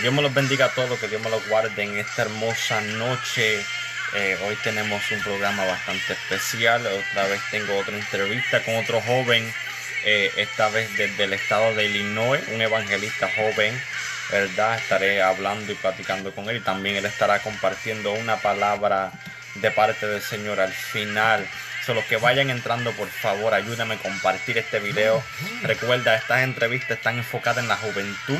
Dios me los bendiga a todos, que Dios me los guarde en esta hermosa noche. Eh, hoy tenemos un programa bastante especial. Otra vez tengo otra entrevista con otro joven, eh, esta vez desde el estado de Illinois, un evangelista joven, ¿verdad? Estaré hablando y platicando con él y también él estará compartiendo una palabra de parte del Señor al final. Solo que vayan entrando, por favor, ayúdame a compartir este video. Recuerda, estas entrevistas están enfocadas en la juventud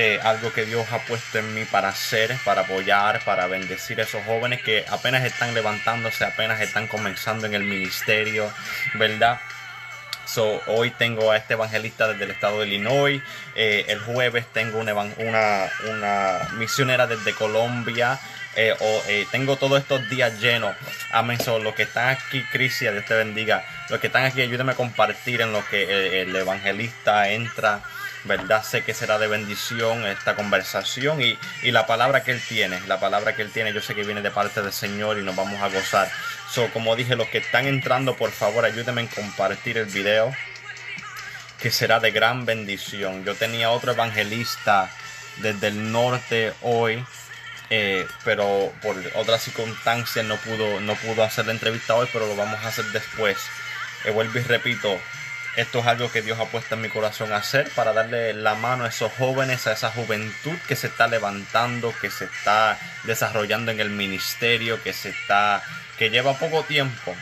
eh, algo que Dios ha puesto en mí para hacer, para apoyar, para bendecir a esos jóvenes que apenas están levantándose, apenas están comenzando en el ministerio, ¿verdad? So, hoy tengo a este evangelista desde el estado de Illinois. Eh, el jueves tengo una, una, una misionera desde Colombia. Eh, tengo todos estos días llenos. Amén. So, los que están aquí, Crisia, Dios te bendiga. Los que están aquí, ayúdenme a compartir en lo que el evangelista entra ¿verdad? Sé que será de bendición esta conversación y, la palabra que Él tiene, la palabra que Él tiene, yo sé que viene de parte del Señor y nos vamos a gozar. So, como dije, los que están entrando, por favor, ayúdenme en compartir el video, que será de gran bendición. Yo tenía otro evangelista desde el norte hoy. Eh, pero por otras circunstancias no pudo, no pudo hacer la entrevista hoy, pero lo vamos a hacer después. Eh, vuelvo y repito, esto es algo que Dios ha puesto en mi corazón a hacer para darle la mano a esos jóvenes, a esa juventud que se está levantando, que se está desarrollando en el ministerio, que se está, que lleva poco tiempo.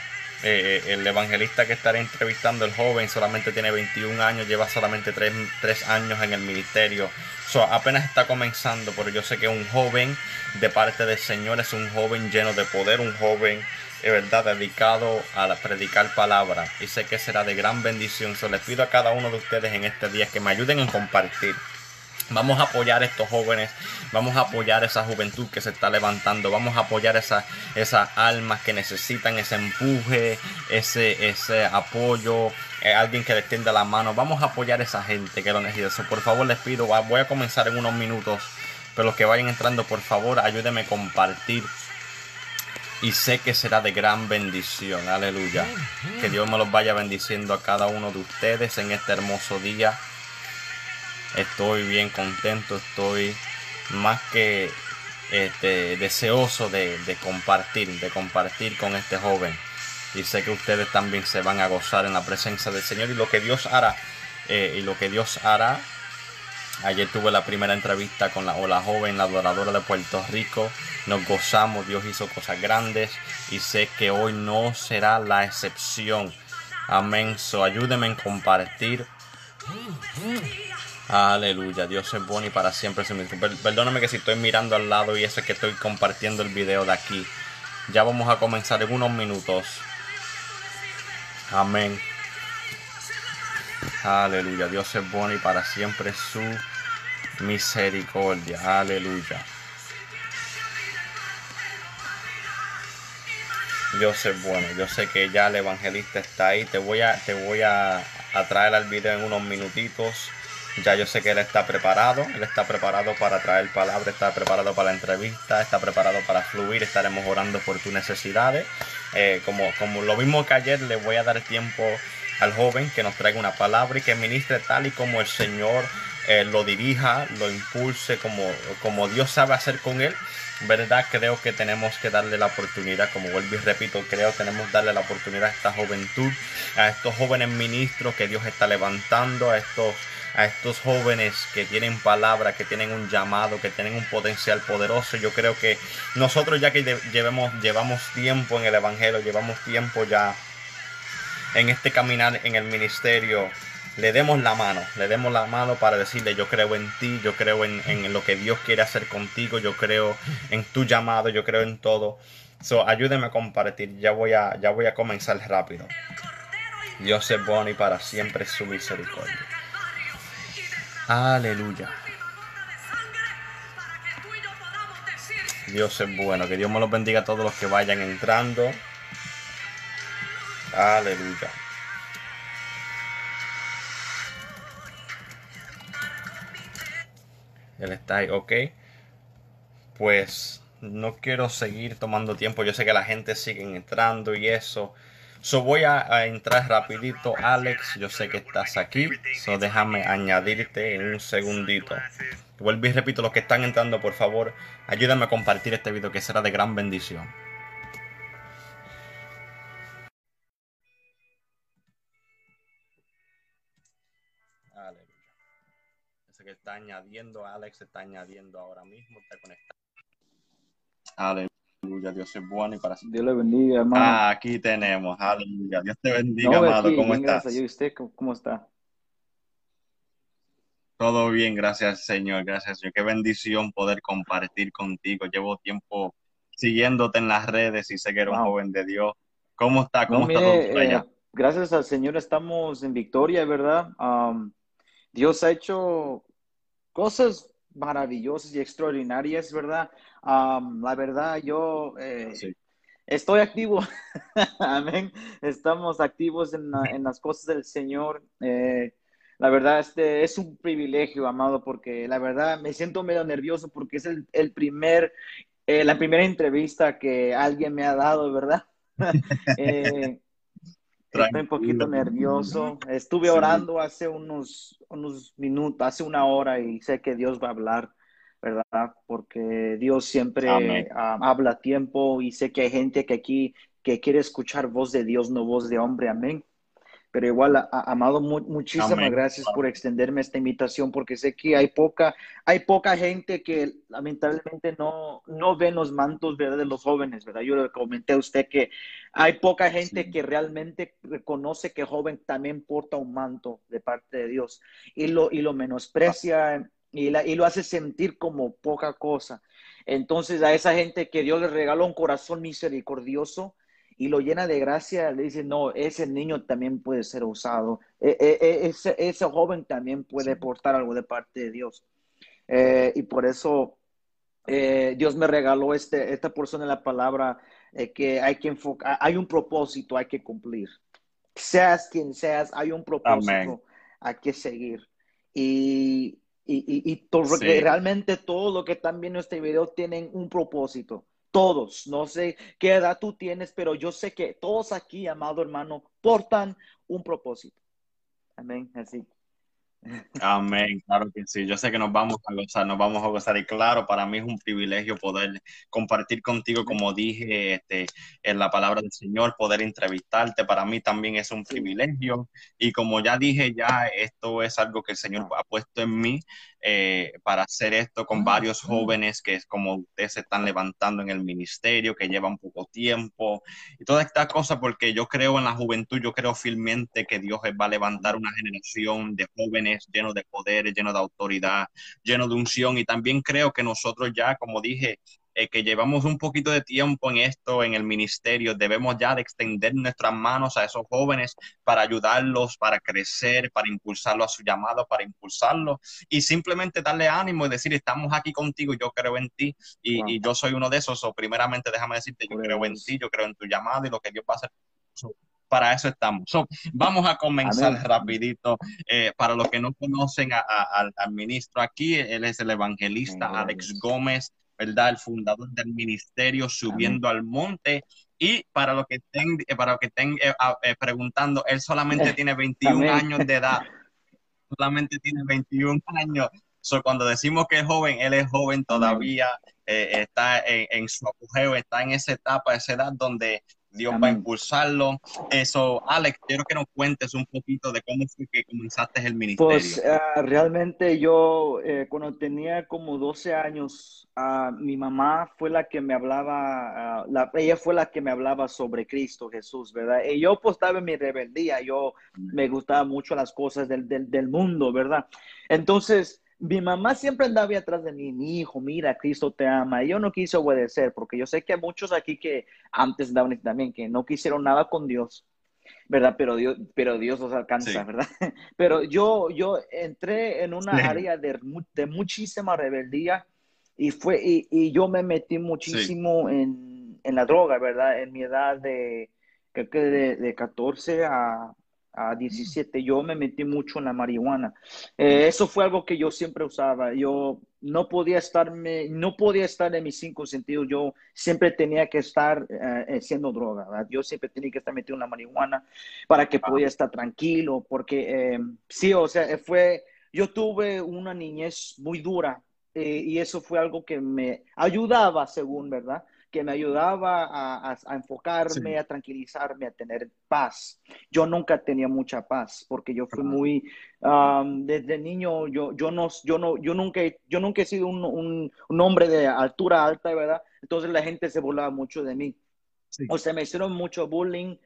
Eh, eh, el evangelista que estaré entrevistando, el joven, solamente tiene 21 años, lleva solamente 3, años en el ministerio. So, apenas está comenzando, pero yo sé que un joven de parte del Señor es un joven lleno de poder, un joven verdad dedicado a predicar palabra y sé que será de gran bendición. So, les pido a cada uno de ustedes en este día que me ayuden en compartir. Vamos a apoyar a estos jóvenes, vamos a apoyar esa juventud que se está levantando, vamos a apoyar esas esas almas que necesitan ese empuje, ese, ese apoyo, eh, alguien que les tienda la mano. Vamos a apoyar a esa gente que lo necesita. por favor, les pido, voy a comenzar en unos minutos, pero los que vayan entrando, por favor, ayúdenme a compartir y sé que será de gran bendición. Aleluya. Que Dios me los vaya bendiciendo a cada uno de ustedes en este hermoso día. Estoy bien contento, estoy más que este, deseoso de, compartir, de compartir con este joven. Y sé que ustedes también se van a gozar en la presencia del Señor y lo que Dios hará. Eh, y lo que Dios hará Ayer tuve la primera entrevista con la Ola Joven, la adoradora de Puerto Rico. Nos gozamos, Dios hizo cosas grandes y sé que hoy no será la excepción. Amén. So ayúdeme en compartir. Aleluya, Dios es bueno y para siempre se me... Perdóname que si estoy mirando al lado y eso es que estoy compartiendo el video de aquí. Ya vamos a comenzar en unos minutos. Amén. Aleluya. Dios es bueno y para siempre su misericordia. Aleluya. Dios es bueno. Yo sé que ya el evangelista está ahí. Te voy a, te voy a, traer al video en unos minutitos. Ya yo sé que él está preparado, él está preparado para traer palabra, está preparado para la entrevista, está preparado para fluir, estaremos orando por tus necesidades. Eh, como, como lo mismo que ayer, le voy a dar tiempo al joven que nos traiga una palabra y que ministre tal y como el Señor eh, lo dirija, lo impulse, como, como Dios sabe hacer con él. ¿Verdad? Creo que tenemos que darle la oportunidad, como vuelvo y repito, creo que tenemos que darle la oportunidad a esta juventud, a estos jóvenes ministros que Dios está levantando, a estos a estos jóvenes que tienen palabra, que tienen un llamado, que tienen un potencial poderoso. Yo creo que nosotros ya que llevemos, llevamos tiempo en el Evangelio, llevamos tiempo ya en este caminar en el ministerio, le demos la mano, le demos la mano para decirle yo creo en ti, yo creo en, lo que Dios quiere hacer contigo, yo creo en tu llamado, yo creo en todo. So, ayúdenme a compartir. Ya voy a, ya voy a comenzar rápido. Dios es bueno y para siempre es su misericordia. Aleluya. Dios es bueno. Que Dios me los bendiga a todos los que vayan entrando. Aleluya. Él está ahí, ok. Pues no quiero seguir tomando tiempo. Yo sé que la gente sigue entrando y eso. So voy a, entrar rapidito, Alex. Yo sé que estás aquí. So déjame añadirte en un segundito. Vuelvo y repito, los que están entrando, por favor, ayúdame a compartir este video que será de gran bendición. Está añadiendo, Alex está añadiendo ahora mismo, está conectado. Aleluya, Dios es bueno y para siempre. Dios le bendiga, hermano. Ah, aquí tenemos, aleluya. Dios te bendiga, amado. ¿Cómo estás? ¿Y usted cómo está? Todo bien, gracias, Señor. Gracias, Señor. Qué bendición poder compartir contigo. Llevo tiempo siguiéndote en las redes y sé que eres un joven de Dios. ¿Cómo está? ¿Cómo está todo allá? Eh, gracias al Señor estamos en victoria, ¿verdad? Dios ha hecho cosas maravillosas y extraordinarias, ¿verdad? la verdad, yo eh, estoy activo. Amén. Estamos activos en, las cosas del Señor. Eh, la verdad, este es un privilegio, amado, porque la verdad me siento medio nervioso porque es el, primer, eh, la primera entrevista que alguien me ha dado, ¿verdad? estoy un poquito nervioso. Estuve orando hace unos, unos minutos, hace una hora y sé que Dios va a hablar. ¿verdad? Porque Dios siempre ah, habla a tiempo y sé que hay gente que aquí que quiere escuchar voz de Dios, no voz de hombre, amén. Pero igual, amado, muchísimas gracias por extenderme esta invitación, porque sé que hay poca, hay poca gente que lamentablemente no, no ve los mantos ¿verdad? de los jóvenes, ¿verdad? Yo le comenté a usted que hay poca gente que realmente reconoce que joven también porta un manto de parte de Dios y lo, y lo menosprecia y, lo hace sentir como poca cosa. Entonces a esa gente que Dios le regaló un corazón misericordioso y lo llena de gracia, le dice, no, ese niño también puede ser usado, e, e, e, ese, ese, joven también puede portar algo de parte de Dios. Eh, y por eso eh, Dios me regaló este, esta porción de la palabra eh, que hay que enfocar, hay un propósito, hay que cumplir. Seas quien seas, hay un propósito, hay que seguir. Y, y, y, realmente todo lo que están viendo este video tienen un propósito. Todos, no sé qué edad tú tienes, pero yo sé que todos aquí, amado hermano, portan un propósito. Amén, así. Amén, claro que sí. Yo sé que nos vamos a gozar, nos vamos a gozar. Y claro, para mí es un privilegio poder compartir contigo, como dije, este, en la palabra del Señor, poder entrevistarte. Para mí también es un privilegio. Y como ya dije, ya esto es algo que el Señor ha puesto en mí eh, para hacer esto con varios jóvenes que es como ustedes se están levantando en el ministerio, que llevan poco tiempo. Y toda esta cosa, porque yo creo en la juventud, yo creo firmemente que Dios va a levantar una generación de jóvenes lleno de poderes, lleno de autoridad, lleno de unción. Y también creo que nosotros ya, como dije, eh, que llevamos un poquito de tiempo en esto, en el ministerio, debemos ya de extender nuestras manos a esos jóvenes para ayudarlos, para crecer, para impulsarlo a su llamado, para impulsarlo y simplemente darle ánimo y decir, estamos aquí contigo, yo creo en ti y, yo soy uno de esos. O primeramente, déjame decirte, yo creo en ti, yo creo en tu llamado y lo que Dios va a hacer para eso estamos. vamos a comenzar rapidito. Eh, para los que no conocen al ministro aquí, él es el evangelista Alex Gómez, ¿verdad? El fundador del ministerio Subiendo al Monte. Y para los que estén, eh, para que estén eh, preguntando, él solamente tiene 21 años de edad. Solamente tiene 21 años. So, cuando decimos que es joven, él es joven todavía, está en, en, su apogeo, está en esa etapa, esa edad donde Dios va a impulsarlo. Eso, Alex, quiero que nos cuentes un poquito de cómo fue que comenzaste el ministerio. Pues ah, realmente yo, eh, cuando tenía como 12 años, uh, mi mamá fue la que me hablaba, uh, la, ella fue la que me hablaba sobre Cristo Jesús, ¿verdad? Y yo pues estaba en mi rebeldía, yo me gustaban mucho las cosas del, del, del mundo, ¿verdad? Entonces, mi mamá siempre andaba atrás de mí, mi hijo, mira, Cristo te ama. Y yo no quise obedecer, porque yo sé que hay muchos aquí que antes daban también, que no quisieron nada con Dios, ¿verdad? Pero Dios, pero Dios los alcanza, ¿verdad? Pero yo, yo entré en una área de, de, muchísima rebeldía y, fue, y, y yo me metí muchísimo en, en, la droga, ¿verdad? En mi edad de, creo que de, de 14 a, a 17, yo me metí mucho en la marihuana. Eh, eso fue algo que yo siempre usaba. Yo no podía estarme, no podía estar en mis cinco sentidos. Yo siempre tenía que estar eh, haciendo droga. ¿verdad? Yo siempre tenía que estar metido en la marihuana para que pudiera estar tranquilo. Porque eh, sí, o sea, fue, yo tuve una niñez muy dura y eso fue algo que me ayudaba, según, ¿verdad? Que me ayudaba a, enfocarme, a tranquilizarme, a tener paz. Yo nunca tenía mucha paz porque yo fui muy, desde niño, yo, yo, no, yo, no, yo, nunca, yo nunca he sido un, un, hombre de altura alta, ¿verdad? Entonces la gente se volaba mucho de mí. O sea, me hicieron mucho bullying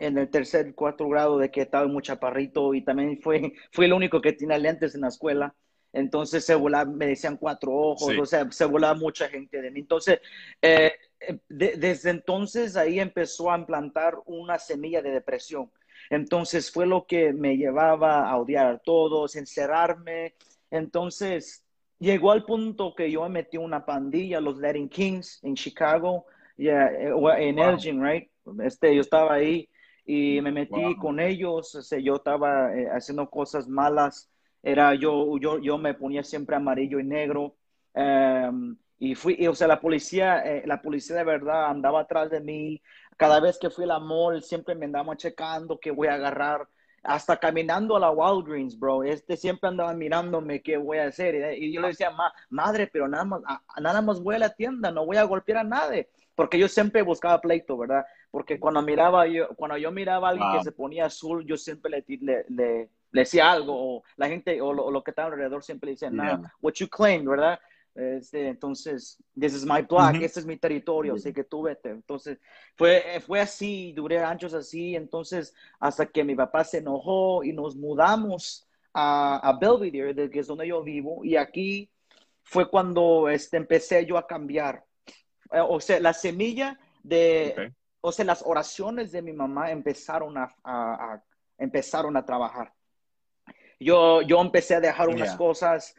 en el tercer, cuarto grado de que estaba muy chaparrito y también fue, fue el único que tenía lentes en la escuela. Entonces se volaba, me decían cuatro ojos, o sea, se volaba mucha gente de mí. Entonces, eh, eh, desde entonces ahí empezó a implantar una semilla de depresión. Entonces fue lo que me llevaba a odiar a todos, encerrarme. Entonces llegó al punto que yo me metí una pandilla, los Letting Kings en Chicago, yeah, en Elgin, right? Este, yo estaba ahí y me metí con ellos. O yo estaba eh, haciendo cosas malas. Era yo, yo, yo me ponía siempre amarillo y negro. Um, y fui, o sea, la policía, eh, la policía de verdad andaba atrás de mí. Cada vez que fui a la mall, siempre me andaba checando qué voy a agarrar. Hasta caminando a la Walgreens, bro. Este siempre andaba mirándome qué voy a hacer. Y yo le decía, madre, pero nada más, nada más voy a la tienda, no voy a golpear a nadie. Porque yo siempre buscaba pleito, ¿verdad? Porque cuando miraba yo, cuando yo miraba a alguien que se ponía azul, yo siempre le, le, le, decía algo. O la gente, o lo, que estaba alrededor siempre le decían, nada, what you claim, ¿verdad? Este, entonces, this is my block, este es mi territorio, así que tú vete. Entonces, fue, fue así, duré años así, entonces, hasta que mi papá se enojó y nos mudamos a, a Belvedere, que es donde yo vivo, y aquí fue cuando este, empecé yo a cambiar. Eh, o sea, la semilla de, o sea, las oraciones de mi mamá empezaron a, a, empezaron a trabajar. Yo, yo empecé a dejar unas cosas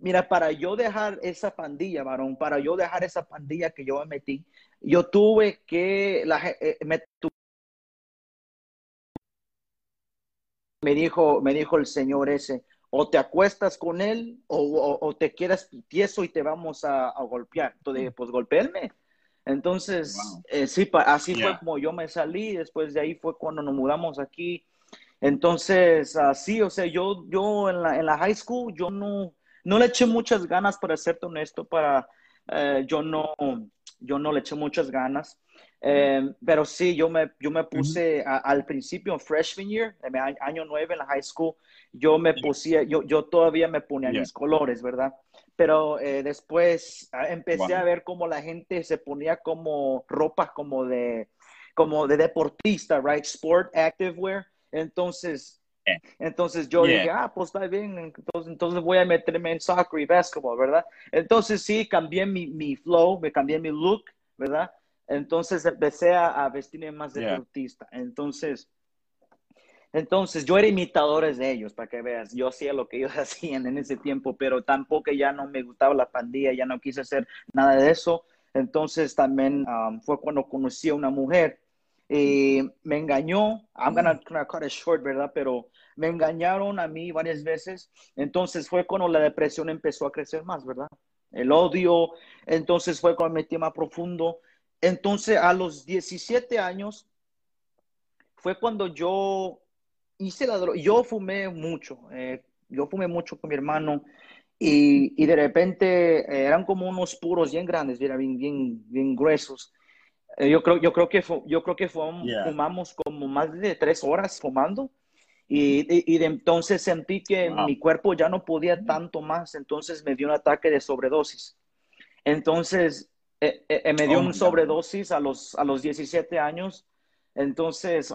Mira, para yo dejar esa pandilla, varón, para yo dejar esa pandilla que yo me metí, yo tuve que, la, eh, me, me, dijo, me dijo el señor ese, o te acuestas con él o, te quedas tieso y te vamos a, golpear. Entonces pues golpeenme. Entonces, eh, sí, así fue como yo me salí. Después de ahí fue cuando nos mudamos aquí. Entonces, así, o sea, yo, yo en la, en la high school, yo no, no le eché muchas ganas, para serte honesto, para, eh, yo, no, yo no le eché muchas ganas. Eh, pero sí, yo me, yo me puse al principio, en freshman year, en año 9 en la high school, yo me puse, yo, yo todavía me ponía mis colores, ¿verdad? Pero eh, después empecé a ver cómo la gente se ponía como ropa como de, como de deportista, right? Sport active Entonces, entonces yo dije, ah, pues está bien, entonces, entonces voy a meterme en soccer y basketball, ¿verdad? Entonces sí, cambié mi, mi flow, me cambié mi look, ¿verdad? Entonces empecé a, vestirme más de deportista. Entonces, entonces yo era imitadores de ellos, para que veas, yo hacía lo que ellos hacían en ese tiempo, pero tampoco ya no me gustaba la pandilla, ya no quise hacer nada de eso. Entonces también um, fue cuando conocí a una mujer y me engañó, I'm gonna, cut it short, ¿verdad? Pero me engañaron a mí varias veces. Entonces fue cuando la depresión empezó a crecer más, ¿verdad? El odio, entonces fue cuando me metí más profundo. Entonces a los 17 años fue cuando yo hice la droga. Yo fumé mucho, eh, yo fumé mucho con mi hermano. Y, y de repente eh, eran como unos puros bien grandes, bien, bien, bien gruesos. Eh, yo creo, yo creo que, yo creo que fumamos como más de tres horas fumando. Y, y, de entonces sentí que mi cuerpo ya no podía tanto más, entonces me dio un ataque de sobredosis. Entonces eh, eh, me dio oh, un sobredosis a los, a los 17 años. Entonces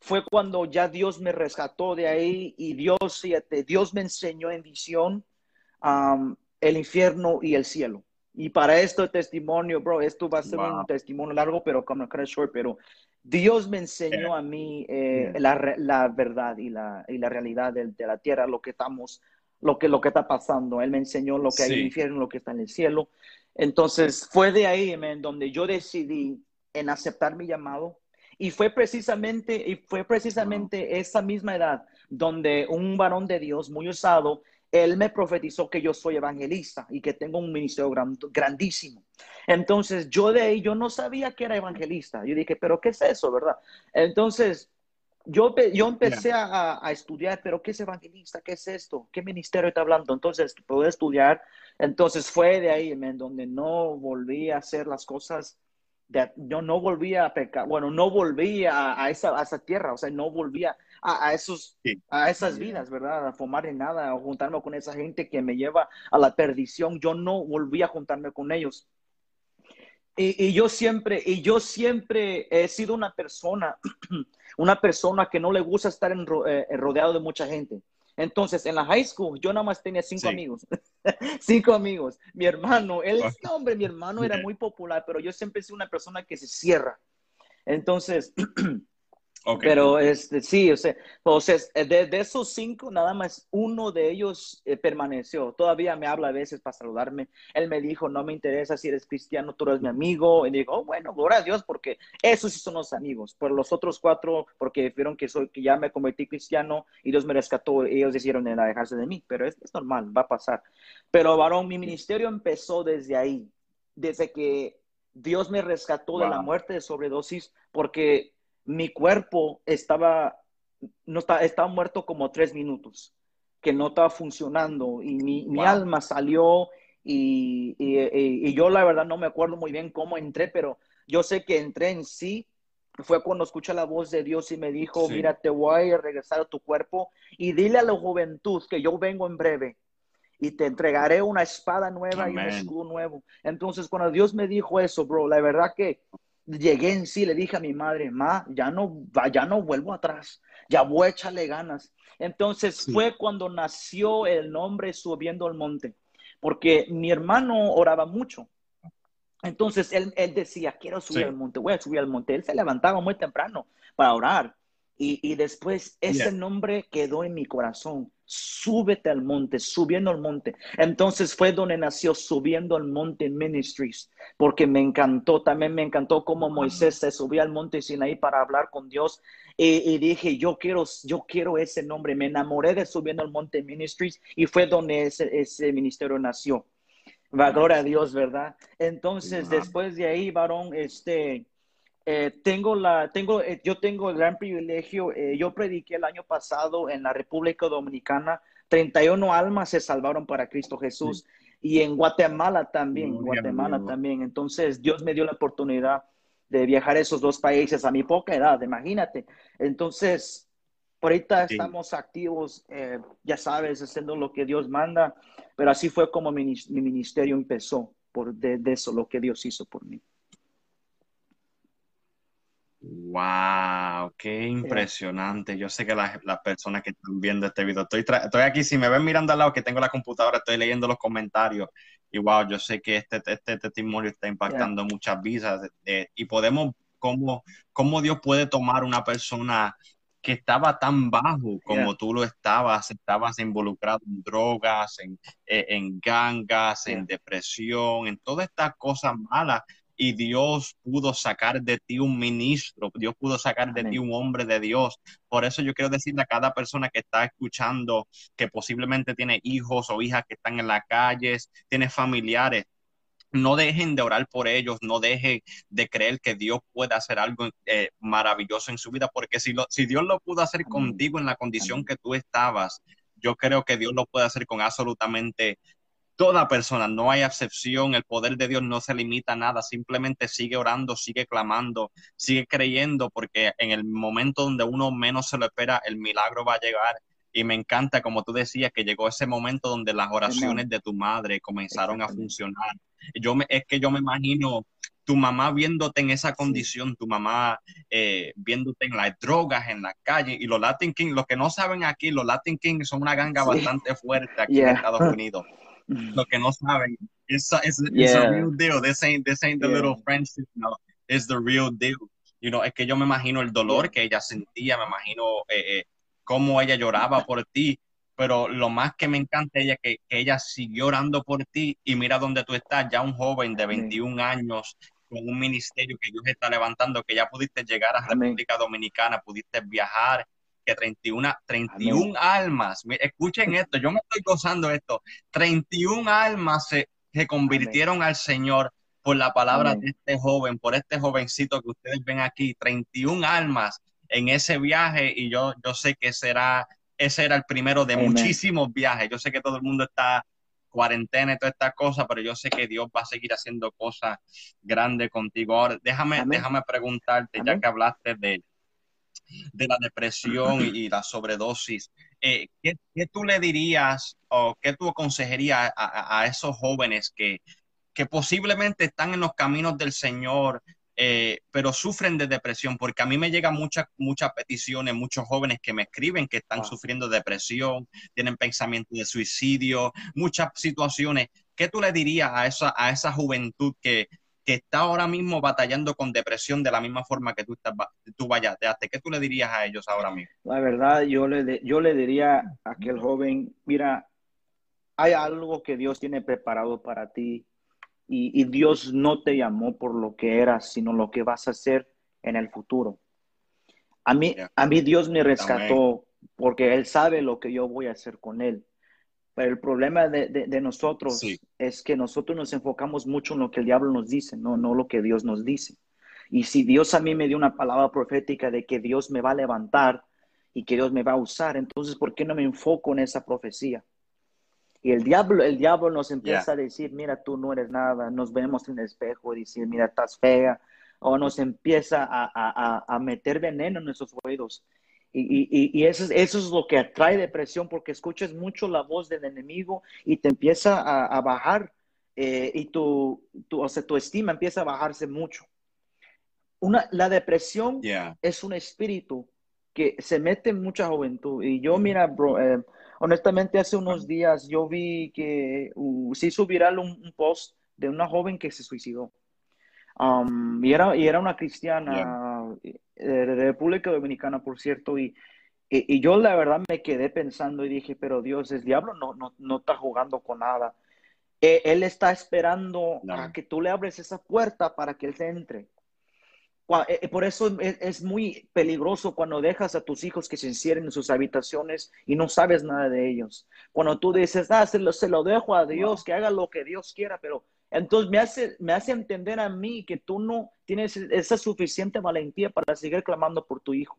fue cuando ya Dios me rescató de ahí y Dios, Dios me enseñó en visión el infierno y el cielo. Y para esto testimonio, bro, esto va a ser un testimonio largo, pero como short, pero Dios me enseñó a mí eh, la, la, verdad y la, y la realidad de, de, la tierra, lo que estamos, lo que, lo que está pasando. Él me enseñó lo que hay en el infierno, lo que está en el cielo. Entonces fue de ahí, man, donde yo decidí en aceptar mi llamado. Y fue precisamente, y fue precisamente esa misma edad donde un varón de Dios muy usado él me profetizó que yo soy evangelista y que tengo un ministerio grandísimo. Entonces, yo de ahí, yo no sabía que era evangelista. Yo dije, pero ¿qué es eso, verdad? Entonces, yo, yo empecé a, estudiar, pero ¿qué es evangelista? ¿Qué es esto? ¿Qué ministerio está hablando? Entonces, pude estudiar. Entonces, fue de ahí, en donde no volví a hacer las cosas yo no volvía a pecar, bueno, no volvía a, esa, a esa tierra, o sea, no volvía a, esos, a esas vidas, ¿verdad? A fumar en nada, a juntarme con esa gente que me lleva a la perdición. Yo no volví a juntarme con ellos. Y, y, yo siempre, y yo siempre he sido una persona, una persona que no le gusta estar en, eh, rodeado de mucha gente. Entonces, en la high school, yo nada más tenía cinco amigos. cinco amigos. Mi hermano, él, hombre, mi hermano era muy popular, pero yo siempre sido una persona que se cierra. Entonces, Pero este, sí, o sea, de, esos cinco, nada más uno de ellos eh, permaneció. Todavía me habla a veces para saludarme. Él me dijo, no me interesa si eres cristiano, tú eres mi amigo. Y digo, oh, bueno, gloria a Dios, porque esos sí son los amigos. Pero los otros cuatro, porque vieron que, soy, que ya me convertí cristiano y Dios me rescató, ellos decidieron alejarse de mí. Pero es, es normal, va a pasar. Pero, varón, mi ministerio empezó desde ahí, desde que Dios me rescató de la muerte de sobredosis, porque mi cuerpo estaba, no estaba, estaba muerto como tres minutos, que no estaba funcionando y mi, mi alma salió y, y, yo la verdad no me acuerdo muy bien cómo entré, pero yo sé que entré en sí. Fue cuando escuché la voz de Dios y me dijo, mira, te voy a regresar a tu cuerpo y dile a la juventud que yo vengo en breve y te entregaré una espada nueva y un escudo nuevo. Entonces, cuando Dios me dijo eso, bro, la verdad que llegué en sí, le dije a mi madre, ma, ya no, ya no vuelvo atrás, ya voy a echarle ganas. Entonces fue cuando nació el nombre Subiendo al Monte, porque mi hermano oraba mucho. Entonces él, él decía, quiero subir al monte, voy a subir al monte. Él se levantaba muy temprano para orar. Y, y después ese nombre quedó en mi corazón súbete al monte, subiendo al monte. Entonces fue donde nació Subiendo al Monte Ministries, porque me encantó, también me encantó cómo Moisés se subía al monte Sinaí para hablar con Dios. Y, dije, yo quiero, yo quiero ese nombre. Me enamoré de Subiendo al Monte Ministries y fue donde ese, ese ministerio nació. Va, gloria a Dios, ¿verdad? Entonces, después de ahí, varón, este, eh, tengo la, tengo, eh, yo tengo el gran privilegio, eh, yo prediqué el año pasado en la República Dominicana, 31 almas se salvaron para Cristo Jesús y en Guatemala también, Guatemala también. Entonces Dios me dio la oportunidad de viajar a esos dos países a mi poca edad, imagínate. Entonces, ahorita estamos activos, ya sabes, haciendo lo que Dios manda, pero así fue como mi, ministerio empezó, por de eso, lo que Dios hizo por mí. Wow, qué impresionante. Yo sé que las, personas que están viendo este video, estoy, estoy aquí, si me ven mirando al lado que tengo la computadora, estoy leyendo los comentarios. Y wow, yo sé que este, este testimonio está impactando muchas vidas y podemos, cómo, cómo Dios puede tomar una persona que estaba tan bajo como tú lo estabas, estabas involucrado en drogas, en, e, en gangas, en depresión, en todas estas cosas malas y Dios pudo sacar de ti un ministro, Dios pudo sacar de ti un hombre de Dios. Por eso yo quiero decirle a cada persona que está escuchando, que posiblemente tiene hijos o hijas que están en las calles, tiene familiares, no dejen de orar por ellos, no dejen de creer que Dios puede hacer algo eh, maravilloso en su vida, porque si, lo, si Dios lo pudo hacer contigo en la condición que tú estabas, yo creo que Dios lo puede hacer con absolutamente toda persona, no hay excepción, el poder de Dios no se limita a nada, simplemente sigue orando, sigue clamando, sigue creyendo, porque en el momento donde uno menos se lo espera, el milagro va a llegar. Y me encanta, como tú decías, que llegó ese momento donde las oraciones de tu madre comenzaron a funcionar. Yo me, es que yo me imagino tu mamá viéndote en esa condición, tu mamá eh, viéndote en las drogas, en la calle, y los Latin Kings, los que no saben aquí, los Latin Kings son una ganga bastante fuerte aquí en Estados Unidos. Lo que no saben, it's, it's, it's a real deal. This ain't, this ain't the little friendship, no. It's the real deal. You know, es que yo me imagino el dolor que ella sentía, me imagino eh, eh, cómo ella lloraba por ti, pero lo más que me encanta ella que, que ella siguió orando por ti y mira dónde tú estás, ya un joven de 21 años con un ministerio que Dios está levantando, que ya pudiste llegar a República Dominicana, pudiste viajar, que 31, 31 almas, escuchen esto, yo me estoy gozando esto, 31 almas se, se convirtieron al Señor por la palabra de este joven, por este jovencito que ustedes ven aquí, 31 almas en ese viaje y yo, yo sé que será, ese era el primero de muchísimos viajes, yo sé que todo el mundo está cuarentena y todas estas cosas, pero yo sé que Dios va a seguir haciendo cosas grandes contigo. Ahora, déjame, déjame preguntarte, ya que hablaste de, de la depresión y, la sobredosis, eh, ¿qué, tú le dirías o qué tú aconsejarías a, esos jóvenes que, que, posiblemente están en los caminos del Señor, eh, pero sufren de depresión? Porque a mí me llegan muchas muchas peticiones, muchos jóvenes que me escriben que están sufriendo depresión, tienen pensamientos de suicidio, muchas situaciones. ¿Qué tú le dirías a esa, a esa juventud que, que está ahora mismo batallando con depresión de la misma forma que tú, estás, tú vayateaste, ¿qué tú le dirías a ellos ahora mismo? La verdad, yo le, yo le diría a aquel joven, mira, hay algo que Dios tiene preparado para ti y, Dios no te llamó por lo que eras, sino lo que vas a hacer en el futuro. A mí, a mí Dios me rescató porque Él sabe lo que yo voy a hacer con Él. Pero el problema de, nosotros es que nosotros nos enfocamos mucho en lo que el diablo nos dice, no, no lo que Dios nos dice. Y si Dios a mí me dio una palabra profética de que Dios me va a levantar y que Dios me va a usar, entonces ¿por qué no me enfoco en esa profecía? Y el diablo, el diablo nos empieza a decir, mira, tú no eres nada, nos vemos en el espejo y decir, mira, estás fea, o nos empieza a, a, a meter veneno en nuestros oídos. Y, eso, es, lo que atrae depresión porque escuchas mucho la voz del enemigo y te empieza a, bajar eh, y tu, tu, o sea, tu estima empieza a bajarse mucho. Una, la depresión es un espíritu que se mete en mucha juventud. Y yo, mira, bro, eh, honestamente hace unos días yo vi que uh, se hizo viral un, post de una joven que se suicidó. Um, y, era, y era una cristiana de República Dominicana, por cierto, y, y, yo la verdad me quedé pensando y dije, pero Dios, el diablo no, no, no está jugando con nada. E, él está esperando a que tú le abres esa puerta para que él se entre. E, e, por eso es, muy peligroso cuando dejas a tus hijos que se encierren en sus habitaciones y no sabes nada de ellos. Cuando tú dices, ah, se lo, se lo dejo a Dios, que haga lo que Dios quiera, pero entonces me hace, me hace entender a mí que tú no tienes esa suficiente valentía para seguir clamando por tu hijo.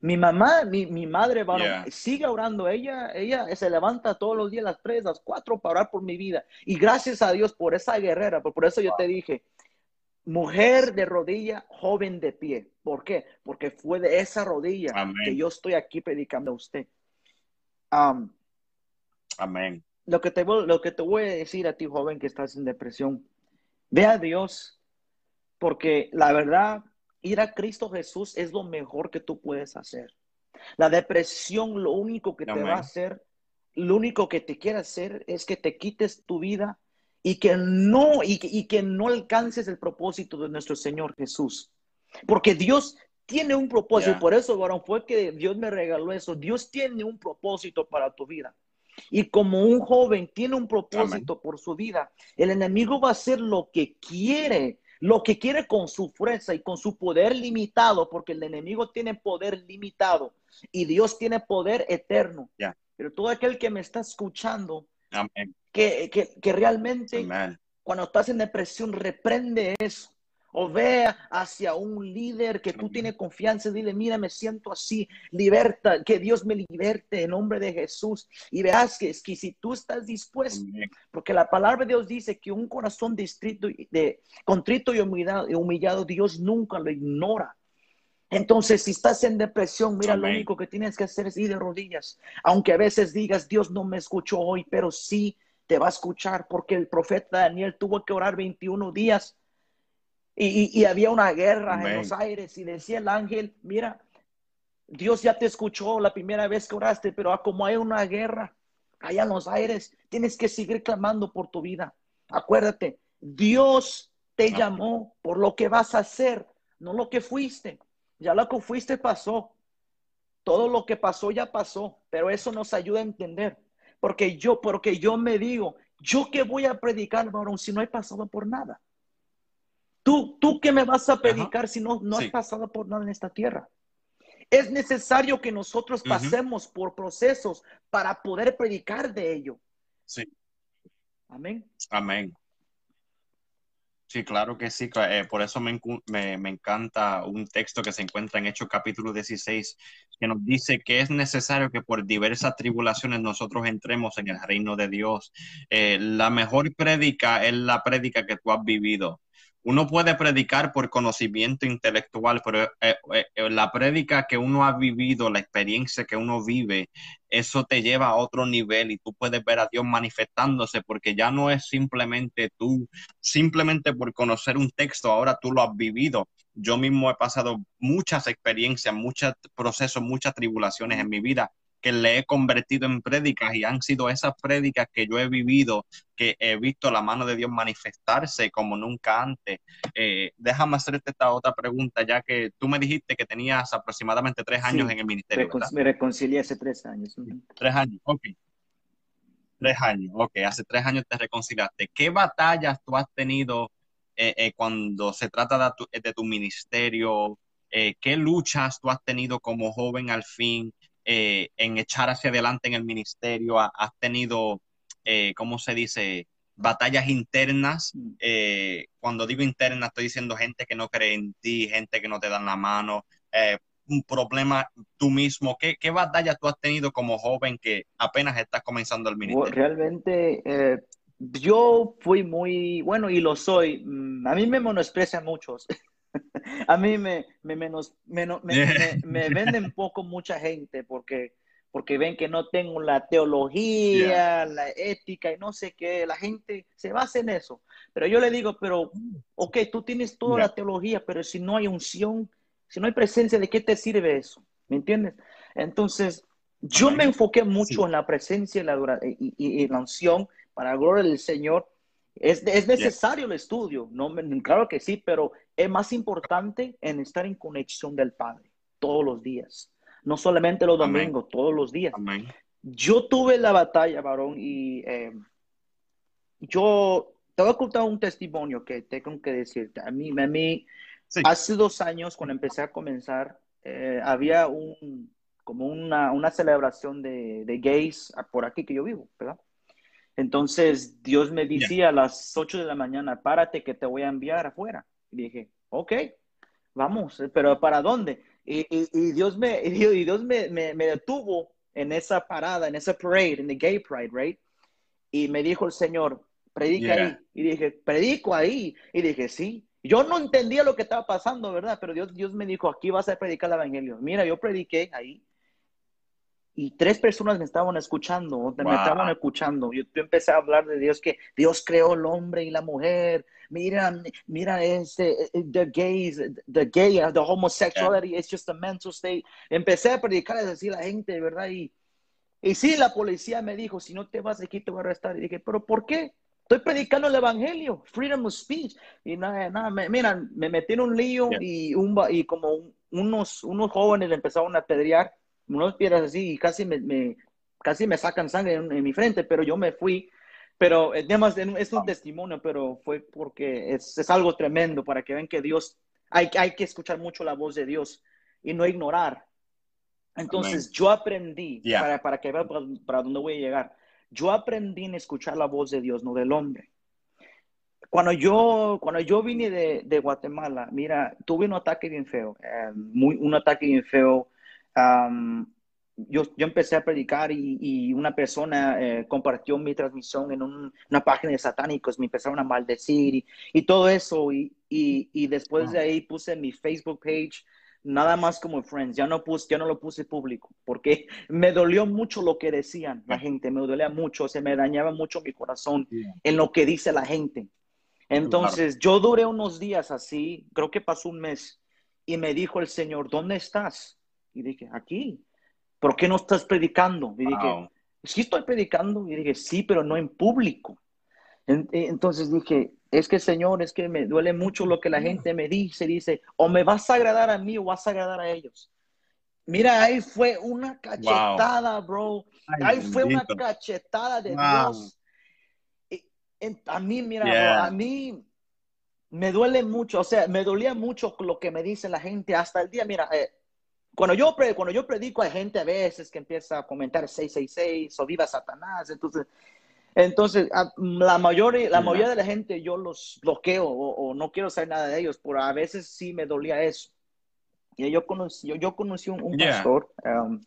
Mi mamá, mi, mi madre, sigue orando. Ella, ella se levanta todos los días a las 3, a las 4 para orar por mi vida. Y gracias a Dios por esa guerrera. Por, eso yo te dije, mujer de rodilla, joven de pie. ¿Por qué? Porque fue de esa rodilla que yo estoy aquí predicando a usted. Amén lo que, te, lo que te voy a decir a ti, joven, que estás en depresión, ve a Dios, porque la verdad, ir a Cristo Jesús es lo mejor que tú puedes hacer. La depresión, lo único que te va a hacer, lo único que te quiere hacer es que te quites tu vida y que no, y, y que no alcances el propósito de nuestro Señor Jesús. Porque Dios tiene un propósito, por eso, varón, fue que Dios me regaló eso. Dios tiene un propósito para tu vida. Y como un joven tiene un propósito por su vida, el enemigo va a hacer lo que quiere, lo que quiere con su fuerza y con su poder limitado, porque el enemigo tiene poder limitado y Dios tiene poder eterno. Pero todo aquel que me está escuchando, Que, que, realmente cuando estás en depresión, reprende eso o vea hacia un líder que tú tienes confianza, dile, mira, me siento así, liberta, que Dios me liberte en nombre de Jesús. Y veas que, es que si tú estás dispuesto, porque la palabra de Dios dice que un corazón distrito, de, contrito y humillado, humillado, Dios nunca lo ignora. Entonces, si estás en depresión, mira, lo único que tienes que hacer es ir de rodillas. Aunque a veces digas, Dios no me escuchó hoy, pero sí te va a escuchar, porque el profeta Daniel tuvo que orar 21 días y, había una guerra en los aires y decía el ángel, mira, Dios ya te escuchó la primera vez que oraste, pero como hay una guerra, allá en los aires. Tienes que seguir clamando por tu vida. Acuérdate, Dios te llamó por lo que vas a hacer, no lo que fuiste. Ya lo que fuiste pasó. Todo lo que pasó ya pasó, pero eso nos ayuda a entender. Porque yo, porque yo me digo, yo que voy a predicar, varón, si no he pasado por nada. Tú, tú que me vas a predicar si no, no has pasado por nada en esta tierra. Es necesario que nosotros pasemos por procesos para poder predicar de ello. Sí. Amén. Amén. Sí, claro que sí. Eh, por eso me, me, encanta un texto que se encuentra en Hechos capítulo 16, que nos dice que es necesario que por diversas tribulaciones nosotros entremos en el reino de Dios. Eh, la mejor prédica es la prédica que tú has vivido uno puede predicar por conocimiento intelectual, pero eh, eh, eh, la prédica que uno ha vivido, la experiencia que uno vive, eso te lleva a otro nivel y tú puedes ver a Dios manifestándose porque ya no es simplemente tú, simplemente por conocer un texto, ahora tú lo has vivido. Yo mismo he pasado muchas experiencias, muchos procesos, muchas tribulaciones en mi vida que le he convertido en prédicas y han sido esas prédicas que yo he vivido, que he visto la mano de Dios manifestarse como nunca antes. Eh, déjame hacerte esta otra pregunta, ya que tú me dijiste que tenías aproximadamente tres años en el ministerio. me reconcilié hace tres años. Tres años, ok. Tres años, ok. Hace tres años te reconciliaste. ¿Qué batallas tú has tenido eh, eh, cuando se trata de tu, de tu ministerio? ¿Qué luchas tú has tenido como joven al fin? Eh, en echar hacia adelante en el ministerio? ¿Has tenido, eh, ¿cómo se dice? Batallas internas. Eh, cuando digo internas, estoy diciendo gente que no cree en ti, gente que no te dan la mano, un problema tú mismo. ¿Qué, ¿Qué batallas tú has tenido como joven que apenas estás comenzando el ministerio? Realmente, yo fui muy, bueno, y lo soy. Mm, a mí me menosprecian muchos. a mí me, me, menos, me, me, venden poco mucha gente porque, porque ven que no tengo la teología, la ética y no sé qué. La gente se basa en eso. Pero yo le digo, pero, ok, tú tienes toda la teología, pero si no hay unción, si no hay presencia, ¿de qué te sirve eso? ¿Me entiendes? Entonces, yo me enfoqué mucho en la presencia y la, y, la unción para la gloria del Señor. Es, es necesario el estudio, no, claro que sí, pero es más importante en estar en conexión del Padre todos los días, no solamente los domingos, todos los días. Yo tuve la batalla, varón, y eh, yo te voy a contar un testimonio que tengo que decirte. A mí, a mí hace dos años, cuando empecé a comenzar, eh, había un, como una, una celebración de, de, gays por aquí que yo vivo, ¿verdad? Entonces Dios me decía a las 8 de la mañana, párate que te voy a enviar afuera dije, ok, vamos, pero ¿para dónde? Y, y, Dios, me, y Dios me, me, detuvo en esa parada, en esa parade, en the gay pride, right? Y me dijo el Señor, predica ahí. Y dije, predico ahí. Y dije, sí. Yo no entendía lo que estaba pasando, ¿verdad? Pero Dios, Dios me dijo, aquí vas a predicar el Evangelio. Mira, yo prediqué ahí y tres personas me estaban escuchando, me estaban escuchando. Yo, empecé a hablar de Dios, que Dios creó el hombre y la mujer. Mira, mira, este, the gays, the gay, the homosexuality, it's just a mental state. Empecé a predicar y decir a la gente, ¿verdad? Y, y sí, la policía me dijo, si no te vas aquí te voy a arrestar. Y dije, ¿pero por qué? Estoy predicando el evangelio, freedom of speech. Y nada, nada, me, mira, me metí en un lío y, un, y como unos, unos jóvenes empezaron a pedrear unos piedras así y casi me, casi me sacan sangre en, mi frente, pero yo me fui. Pero además es un testimonio, pero fue porque es, es, algo tremendo para que vean que Dios, hay, hay que escuchar mucho la voz de Dios y no ignorar. Entonces yo aprendí, para, para, que vean para, dónde voy a llegar, yo aprendí en escuchar la voz de Dios, no del hombre. Cuando yo, cuando yo vine de, de Guatemala, mira, tuve un ataque bien feo, eh, muy, un ataque bien feo yo, yo, empecé a predicar y, una persona eh, compartió mi transmisión en una página de satánicos, me empezaron a maldecir y, todo eso. Y, y después de ahí puse mi Facebook page, nada más como friends, ya no, puse, ya no lo puse público, porque me dolió mucho lo que decían la gente, me dolía mucho, se me dañaba mucho mi corazón en lo que dice la gente. Entonces yo duré unos días así, creo que pasó un mes, y me dijo el Señor, ¿dónde estás? Y dije, aquí. ¿Por qué no estás predicando? Y dije, sí estoy predicando. Y dije, sí, pero no en público. Entonces dije, es que Señor, es que me duele mucho lo que la gente me dice, dice, o me vas a agradar a mí o vas a agradar a ellos. Mira, ahí fue una cachetada, bro. ahí fue una cachetada de Dios. a mí, mira, a mí me duele mucho, o sea, me dolía mucho lo que me dice la gente hasta el día, mira, eh, cuando yo, cuando yo predico hay gente a veces que empieza a comentar 666 o viva Satanás, entonces entonces, la mayoría, la mayoría de la gente yo los bloqueo o, no quiero saber nada de ellos, pero a veces sí me dolía eso. Y yo conocí, yo, yo conocí un, pastor, um,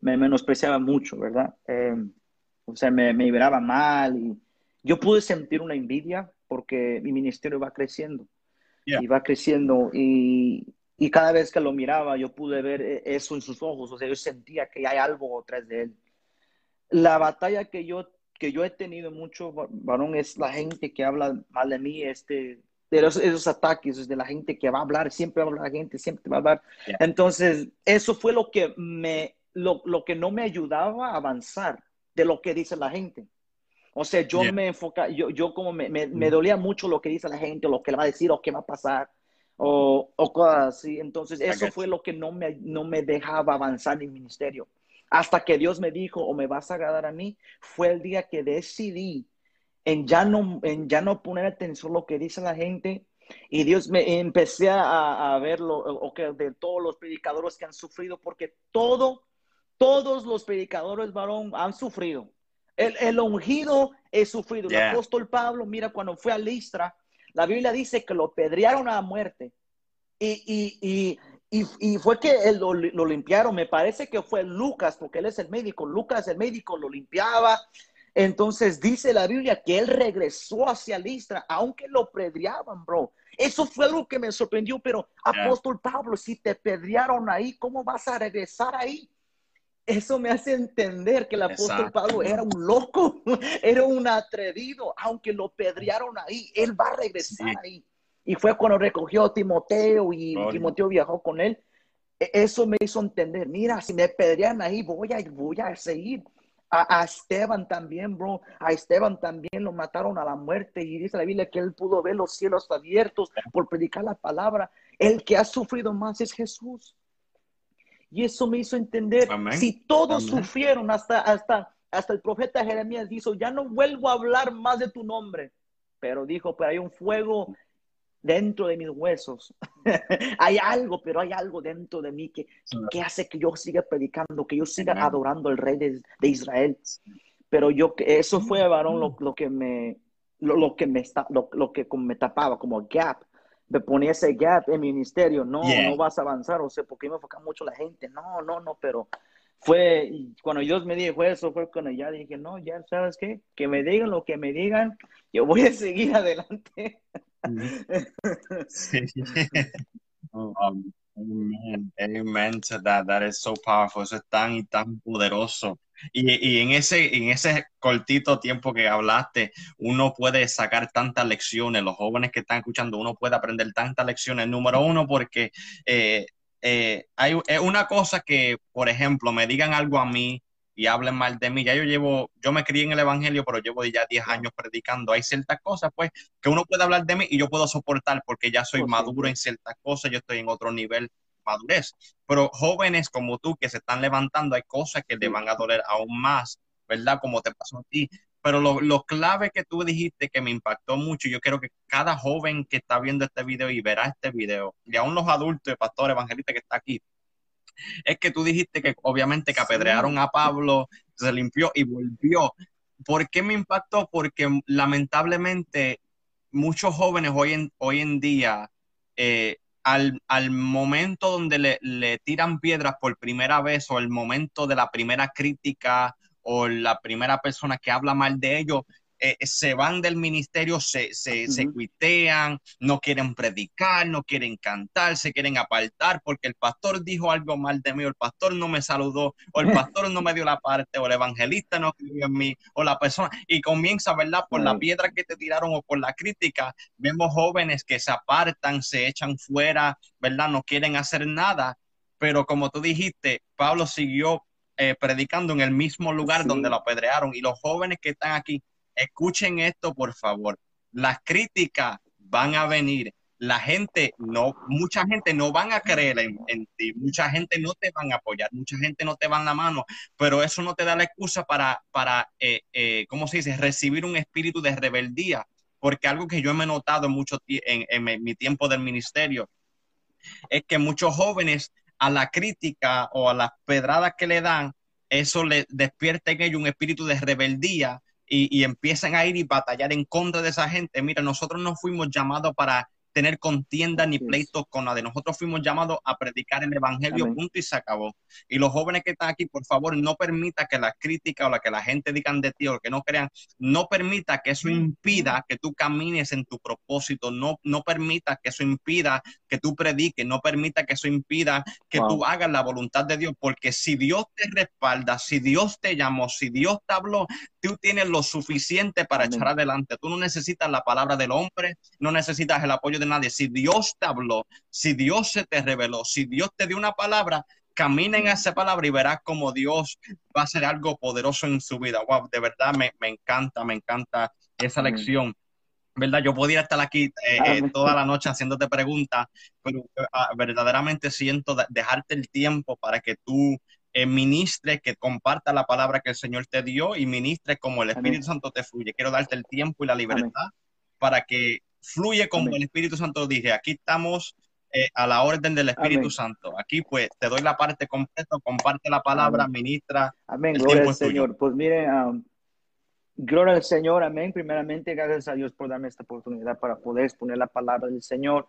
me menospreciaba mucho, ¿verdad? Um, o sea, me, me miraba mal y yo pude sentir una envidia porque mi ministerio va creciendo. Y va creciendo y, y cada vez que lo miraba yo pude ver e, eso en sus ojos, o sea, yo sentía que hay algo detrás de él. La batalla que yo que yo he tenido mucho, varón, es la gente que habla mal de mí, este, de esos ataques, de la gente que va a hablar, siempre va a hablar la gente, siempre va a hablar. Entonces, eso fue lo que me, lo, lo, que no me ayudaba a avanzar de lo que dice la gente. O sea, yo me enfoca, yo, yo como me, me, me, dolía mucho lo que dice la gente, lo que le va a decir, o qué va a pasar, o, o cosas así. Entonces, eso fue lo que no me, no me dejaba avanzar en ministerio hasta que Dios me dijo, o me vas a agradar a mí, fue el día que decidí en ya no, en ya no poner atención a lo que dice la gente. Y Dios me empecé a, a verlo, o que de todos los predicadores que han sufrido, porque todo, todos los predicadores, varón, han sufrido. El, el ungido es sufrido. El apóstol Pablo, mira, cuando fue a Listra, la Biblia dice que lo pedrearon a muerte. Y, y, y, y, fue que él lo, limpiaron, me parece que fue Lucas, porque él es el médico, Lucas el médico lo limpiaba. Entonces dice la Biblia que él regresó hacia Listra, aunque lo pedreaban, bro. Eso fue algo que me sorprendió, pero apóstol Pablo, si te pedrearon ahí, ¿cómo vas a regresar ahí? Eso me hace entender que el apóstol Pablo era un loco, era un atrevido, aunque lo pedrearon ahí, él va a regresar ahí. Y fue cuando recogió a Timoteo y Timoteo viajó con él. E, eso me hizo entender, mira, si me pedían ahí, voy a, voy a seguir. A, Esteban también, bro. A Esteban también lo mataron a la muerte y dice la Biblia que él pudo ver los cielos abiertos por predicar la palabra. El que ha sufrido más es Jesús. Y eso me hizo entender, si todos sufrieron, hasta, hasta, hasta el profeta Jeremías dijo, ya no vuelvo a hablar más de tu nombre. Pero dijo, pero hay un fuego dentro de mis huesos. hay algo, pero hay algo dentro de mí que, que hace que yo siga predicando, que yo siga adorando al rey de, Israel. Pero yo, eso fue, varón, lo, lo que me, lo, que me está, lo, que me tapaba como gap. Me ponía ese gap en mi ministerio. No, no vas a avanzar. O sea, porque me enfoca mucho la gente. No, no, no, pero fue cuando Dios me dijo eso, fue cuando ya dije, no, ya sabes qué, que me digan lo que me digan, yo voy a seguir adelante. oh, um, amen, amen to that. Is so powerful. Eso es tan y tan poderoso. Y, y, en, ese, en ese cortito tiempo que hablaste, uno puede sacar tantas lecciones. Los jóvenes que están escuchando, uno puede aprender tantas lecciones. Número uno, porque eh, eh, hay una cosa que, por ejemplo, me digan algo a mí y hablen mal de mí. Ya yo llevo, yo me crié en el Evangelio, pero llevo ya 10 años predicando. Hay ciertas cosas, pues, que uno puede hablar de mí y yo puedo soportar porque ya soy maduro en ciertas cosas, yo estoy en otro nivel madurez. Pero jóvenes como tú que se están levantando, hay cosas que le van a doler aún más, ¿verdad? Como te pasó a ti. Pero lo, lo clave que tú dijiste que me impactó mucho, yo quiero que cada joven que está viendo este video y verá este video, y aún los adultos, pastores, evangelistas que está aquí, es que tú dijiste que obviamente que apedrearon a Pablo, se limpió y volvió. ¿Por qué me impactó? Porque lamentablemente muchos jóvenes hoy en, hoy en día, eh, al, al, momento donde le, le, tiran piedras por primera vez o el momento de la primera crítica o la primera persona que habla mal de ellos, eh, se van del ministerio, se, se, se, cuitean, no quieren predicar, no quieren cantar, se quieren apartar porque el pastor dijo algo mal de mí, o el pastor no me saludó, o el pastor no me dio la parte, o el evangelista no creyó en mí, o la persona, y comienza, ¿verdad? Por la piedra que te tiraron o por la crítica, vemos jóvenes que se apartan, se echan fuera, ¿verdad? No quieren hacer nada, pero como tú dijiste, Pablo siguió eh, predicando en el mismo lugar donde lo apedrearon. Y los jóvenes que están aquí, escuchen esto, por favor. Las críticas van a venir. La gente no, mucha gente no van a creer en, ti, mucha gente no te van a apoyar, mucha gente no te va a la mano, pero eso no te da la excusa para, para eh, eh, ¿cómo se dice?, recibir un espíritu de rebeldía, porque algo que yo me he notado mucho en, en mi tiempo del ministerio es que muchos jóvenes a la crítica o a las pedradas que le dan, eso le despierta en ellos un espíritu de rebeldía y, y, empiezan a ir y batallar en contra de esa gente. Mira, nosotros no fuimos llamados para tener contienda ni pleitos con nadie. Nosotros. Fuimos llamados a predicar el evangelio, punto y se acabó. Y los jóvenes que están aquí, por favor, no permita que la crítica o la que la gente digan de ti o que no crean, no permita que eso impida que tú camines en tu propósito, no, no permita que eso impida que tú prediques, no permita que eso impida que tú hagas la voluntad de Dios, porque si Dios te respalda, si Dios te llamó, si Dios te habló, tú tienes lo suficiente para echar adelante. Tú no necesitas la palabra del hombre, no necesitas el apoyo de nadie. Si Dios te habló, si Dios se te reveló, si Dios te dio una palabra, camina en esa palabra y verás como Dios va a hacer algo poderoso en su vida. Wow, de verdad me, encanta, me encanta esa lección. ¿Verdad? Yo podía estar aquí eh, eh, toda la noche haciéndote preguntas, pero ah, verdaderamente siento dejarte el tiempo para que tú eh, ministre, que comparta la palabra que el Señor te dio y ministre como el Espíritu Santo te fluye. Quiero darte el tiempo y la libertad para que fluye como el Espíritu Santo dije. Aquí estamos eh, a la orden del Espíritu Santo. Aquí pues te doy la parte completa, comparte la palabra, ministra. Amén, gloria al Señor. Pues mire, um, gloria al Señor, amén. Primeramente, gracias a Dios por darme esta oportunidad para poder exponer la palabra del Señor.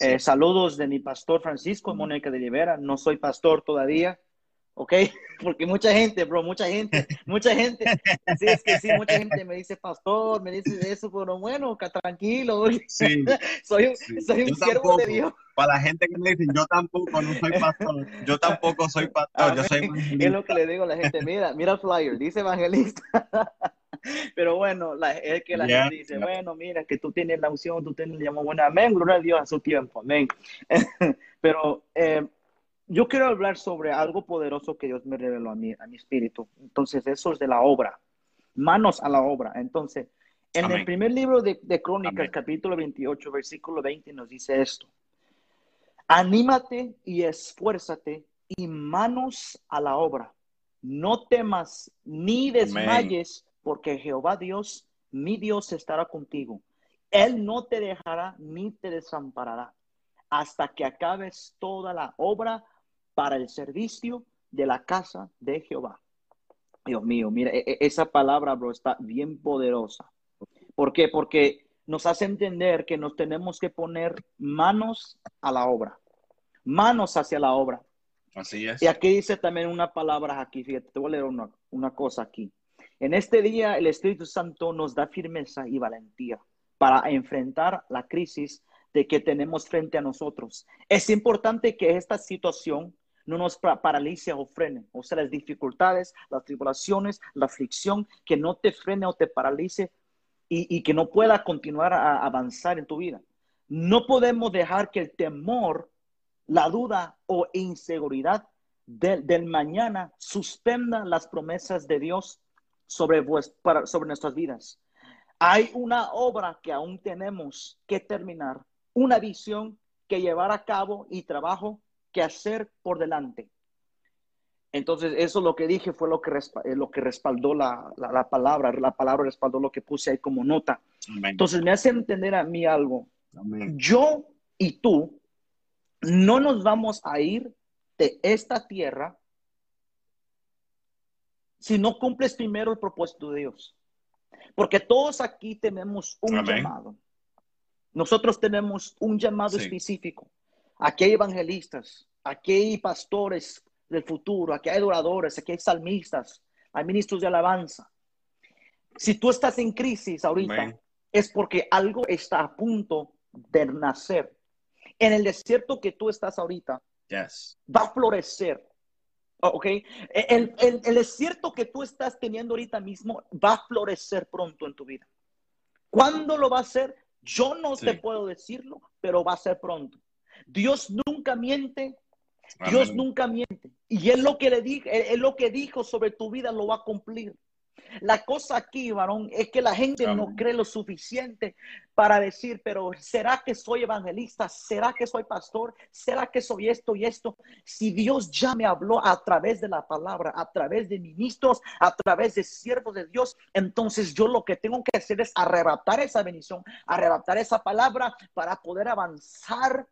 Eh, saludos de mi pastor Francisco Mónica de Rivera. No soy pastor todavía, ¿ok? Porque mucha gente, bro, mucha gente, mucha gente, sí, es que sí, mucha gente me dice, pastor, me dice eso, pero bueno, tranquilo, sí, soy, soy un siervo de Dios. Para la gente que me dice, yo tampoco, no soy pastor, yo tampoco soy pastor, yo soy Es lo que le digo a la gente, mira, mira el flyer, dice evangelista. Pero bueno, la, es que la gente dice, bueno, mira, que tú tienes la unción, tú tienes el llamado, bueno, amén, gloria a Dios a su tiempo, amén. Pero eh, yo quiero hablar sobre algo poderoso que Dios me reveló a mí, a mi espíritu. Entonces, eso es de la obra. Manos a la obra. Entonces, en el primer libro de, Crónicas, capítulo 28, versículo 20, nos dice esto. Anímate y esfuérzate y manos a la obra. No temas ni desmayes, porque Jehová Dios, mi Dios, estará contigo. Él no te dejará ni te desamparará hasta que acabes toda la obra para el servicio de la casa de Jehová. Dios mío, mira, e, e, esa palabra, bro, está bien poderosa. ¿Por qué? Porque nos hace entender que nos tenemos que poner manos a la obra, manos hacia la obra. Así es. Y aquí dice también una palabra aquí, fíjate, te voy a leer una, una cosa aquí. En este día el Espíritu Santo nos da firmeza y valentía para enfrentar la crisis de que tenemos frente a nosotros. Es importante que esta situación no nos paralice o frene. O sea, las dificultades, las tribulaciones, la aflicción, que no te frene o te paralice y, que no pueda continuar a avanzar en tu vida. No podemos dejar que el temor, la duda o inseguridad del, mañana suspenda las promesas de Dios sobre, sobre nuestras vidas. Hay una obra que aún tenemos que terminar, una visión que llevar a cabo y trabajo que hacer por delante. Entonces, eso lo que dije fue lo que, eh, lo que respaldó la, palabra, la palabra respaldó lo que puse ahí como nota. Entonces, me hace entender a mí algo. Yo y tú no nos vamos a ir de esta tierra si no cumples primero el propósito de Dios. Porque todos aquí tenemos un llamado. Nosotros tenemos un llamado específico. Aquí hay evangelistas, aquí hay pastores del futuro, aquí hay adoradores, aquí hay salmistas, hay ministros de alabanza. Si tú estás en crisis ahorita, es porque algo está a punto de nacer. En el desierto que tú estás ahorita, va a florecer. ¿Ok? El, el, desierto que tú estás teniendo ahorita mismo va a florecer pronto en tu vida. ¿Cuándo lo va a hacer? Yo no te puedo decirlo, pero va a ser pronto. Dios nunca miente, Dios nunca miente. Y él lo que le dijo, él, lo que dijo sobre tu vida lo va a cumplir. La cosa aquí, varón, es que la gente no cree lo suficiente para decir, pero ¿será que soy evangelista? ¿Será que soy pastor? ¿Será que soy esto y esto? Si Dios ya me habló a través de la palabra, a través de ministros, a través de siervos de Dios, entonces yo lo que tengo que hacer es arrebatar esa bendición, arrebatar esa palabra para poder avanzar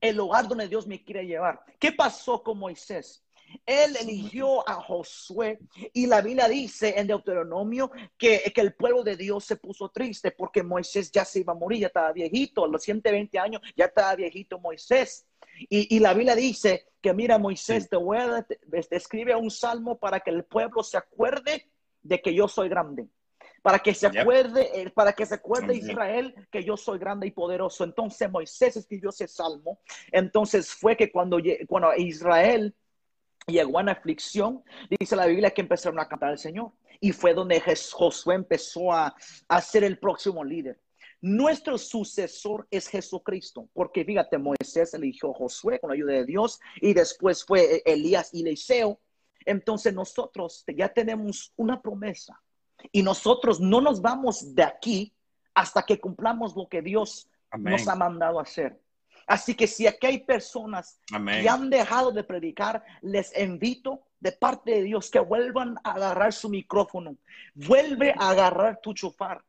el lugar donde Dios me quiere llevar. ¿Qué pasó con Moisés? Él eligió a Josué y la Biblia dice en Deuteronomio que, que, el pueblo de Dios se puso triste porque Moisés ya se iba a morir, ya estaba viejito, a los 120 años ya estaba viejito Moisés. Y, la Biblia dice que mira Moisés, te voy a escribe un salmo para que el pueblo se acuerde de que yo soy grande para que se acuerde, eh, para que se acuerde Israel que yo soy grande y poderoso. Entonces Moisés escribió ese salmo. Entonces fue que cuando, cuando Israel llegó a una aflicción, dice la Biblia que empezaron a cantar al Señor. Y fue donde Josué empezó a, a ser el próximo líder. Nuestro sucesor es Jesucristo, porque fíjate, Moisés eligió a Josué con la ayuda de Dios y después fue Elías y Eliseo. Entonces nosotros ya tenemos una promesa y nosotros no nos vamos de aquí hasta que cumplamos lo que Dios nos ha mandado hacer. Así que si aquí hay personas que han dejado de predicar, les invito de parte de Dios que vuelvan a agarrar su micrófono. Vuelve a agarrar tu chufar.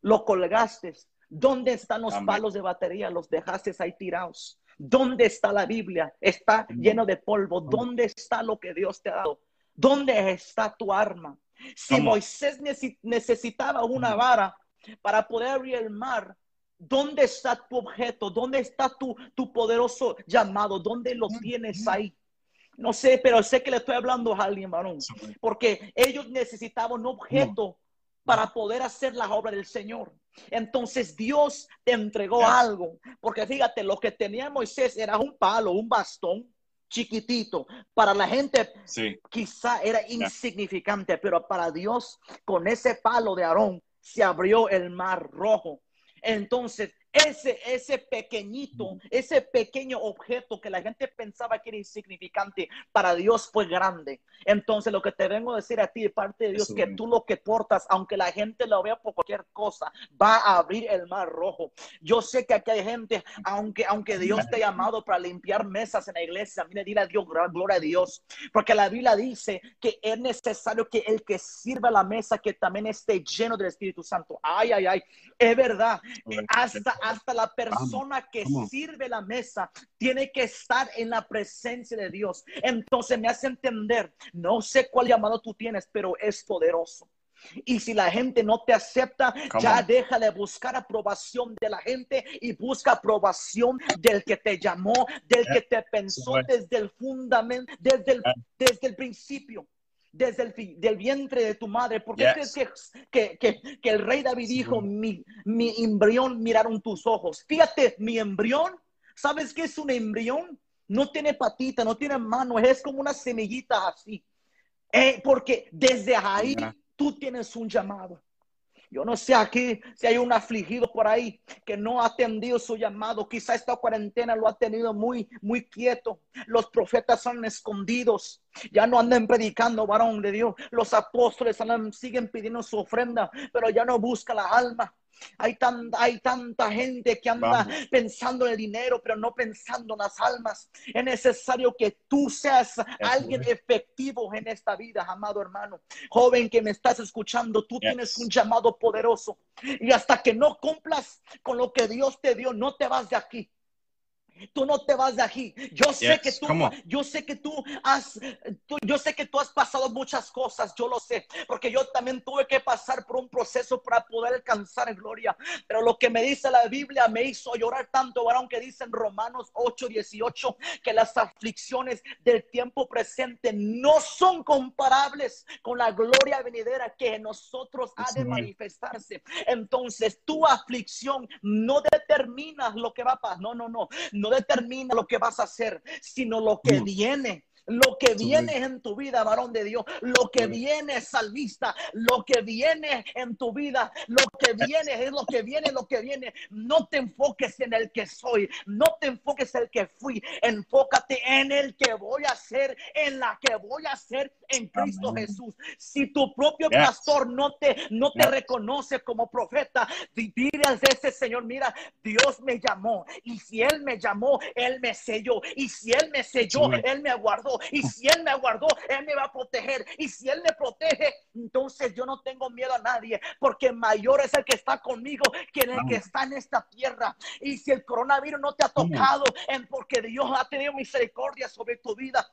Lo colgaste. ¿Dónde están los palos de batería? Los dejaste ahí tirados. ¿Dónde está la Biblia? Está lleno de polvo. ¿Dónde está lo que Dios te ha dado? ¿Dónde está tu arma? Si Moisés necesitaba una vara para poder abrir el mar, ¿dónde está tu objeto? ¿Dónde está tu, tu poderoso llamado? ¿Dónde lo tienes ahí? No sé, pero sé que le estoy hablando a alguien, varón, porque ellos necesitaban un objeto para poder hacer la obra del Señor. Entonces Dios te entregó algo, porque fíjate, lo que tenía Moisés era un palo, un bastón, chiquitito. Para la gente quizá era insignificante, pero para Dios con ese palo de Aarón se abrió el mar rojo. Entonces, ese, ese pequeñito, ese pequeño objeto que la gente pensaba que era insignificante, para Dios fue grande. Entonces, lo que te vengo a decir a ti de parte de Dios, que tú lo que portas, aunque la gente lo vea por cualquier cosa, va a abrir el mar rojo. Yo sé que aquí hay gente, aunque, aunque Dios te ha llamado para limpiar mesas en la iglesia, mire, dile a Dios, gloria a Dios, porque la Biblia dice que es necesario que el que sirva la mesa, que también esté lleno del Espíritu Santo. Ay, ay, ay, es verdad. Hasta hasta la persona que sirve la mesa tiene que estar en la presencia de Dios. Entonces me hace entender, no sé cuál llamado tú tienes, pero es poderoso. Y si la gente no te acepta, ya deja de buscar aprobación de la gente y busca aprobación del que te llamó, del que te pensó desde el fundamento, desde el, desde el principio desde el del vientre de tu madre. ¿Por qué crees que, que, que, el rey David dijo, mi, mi embrión miraron tus ojos? Fíjate, mi embrión, ¿sabes qué es un embrión? No tiene patita, no tiene mano, es como una semillita así. Eh, porque desde ahí tú tienes un llamado. Yo no sé aquí si hay un afligido por ahí que no ha atendido su llamado. Quizá esta cuarentena lo ha tenido muy, muy quieto. Los profetas son escondidos. Ya no andan predicando, varón de Dios. Los apóstoles siguen pidiendo su ofrenda, pero ya no busca la alma. Hay, hay tanta gente que anda pensando en el dinero, pero no pensando en las almas. Es necesario que tú seas alguien efectivo en esta vida, amado hermano. Joven que me estás escuchando, tú tienes un llamado poderoso. Y hasta que no cumplas con lo que Dios te dio, no te vas de aquí. Tú no te vas de aquí. Yo sé que tú, yo sé que tú has, yo sé que tú has pasado muchas cosas. Yo lo sé, porque yo también tuve que pasar por un proceso para poder alcanzar en gloria. Pero lo que me dice la Biblia me hizo llorar tanto, varón, que dice en Romanos 8, 18, que las aflicciones del tiempo presente no son comparables con la gloria venidera que en nosotros ha de manifestarse. Entonces, tu aflicción no determina lo que va a pasar. No, no, no no determina lo que vas a hacer, sino lo que viene Lo que viene en tu vida, varón de Dios, lo que viene, salmista, lo que viene en tu vida, lo que viene es lo que viene, lo que viene. No te enfoques en el que soy, no te enfoques en el que fui, enfócate en el que voy a ser, en la que voy a ser en Cristo Jesús. Si tu propio pastor no te, no te reconoce como profeta, dile a ese Señor, mira, Dios me llamó y si Él me llamó, Él me selló y si Él me selló, Él me y si Él me aguardó, Él me va a proteger. Y si Él me protege, entonces yo no tengo miedo a nadie, porque mayor es el que está conmigo que el que está en esta tierra. Y si el coronavirus no te ha tocado, es porque Dios ha tenido misericordia sobre tu vida.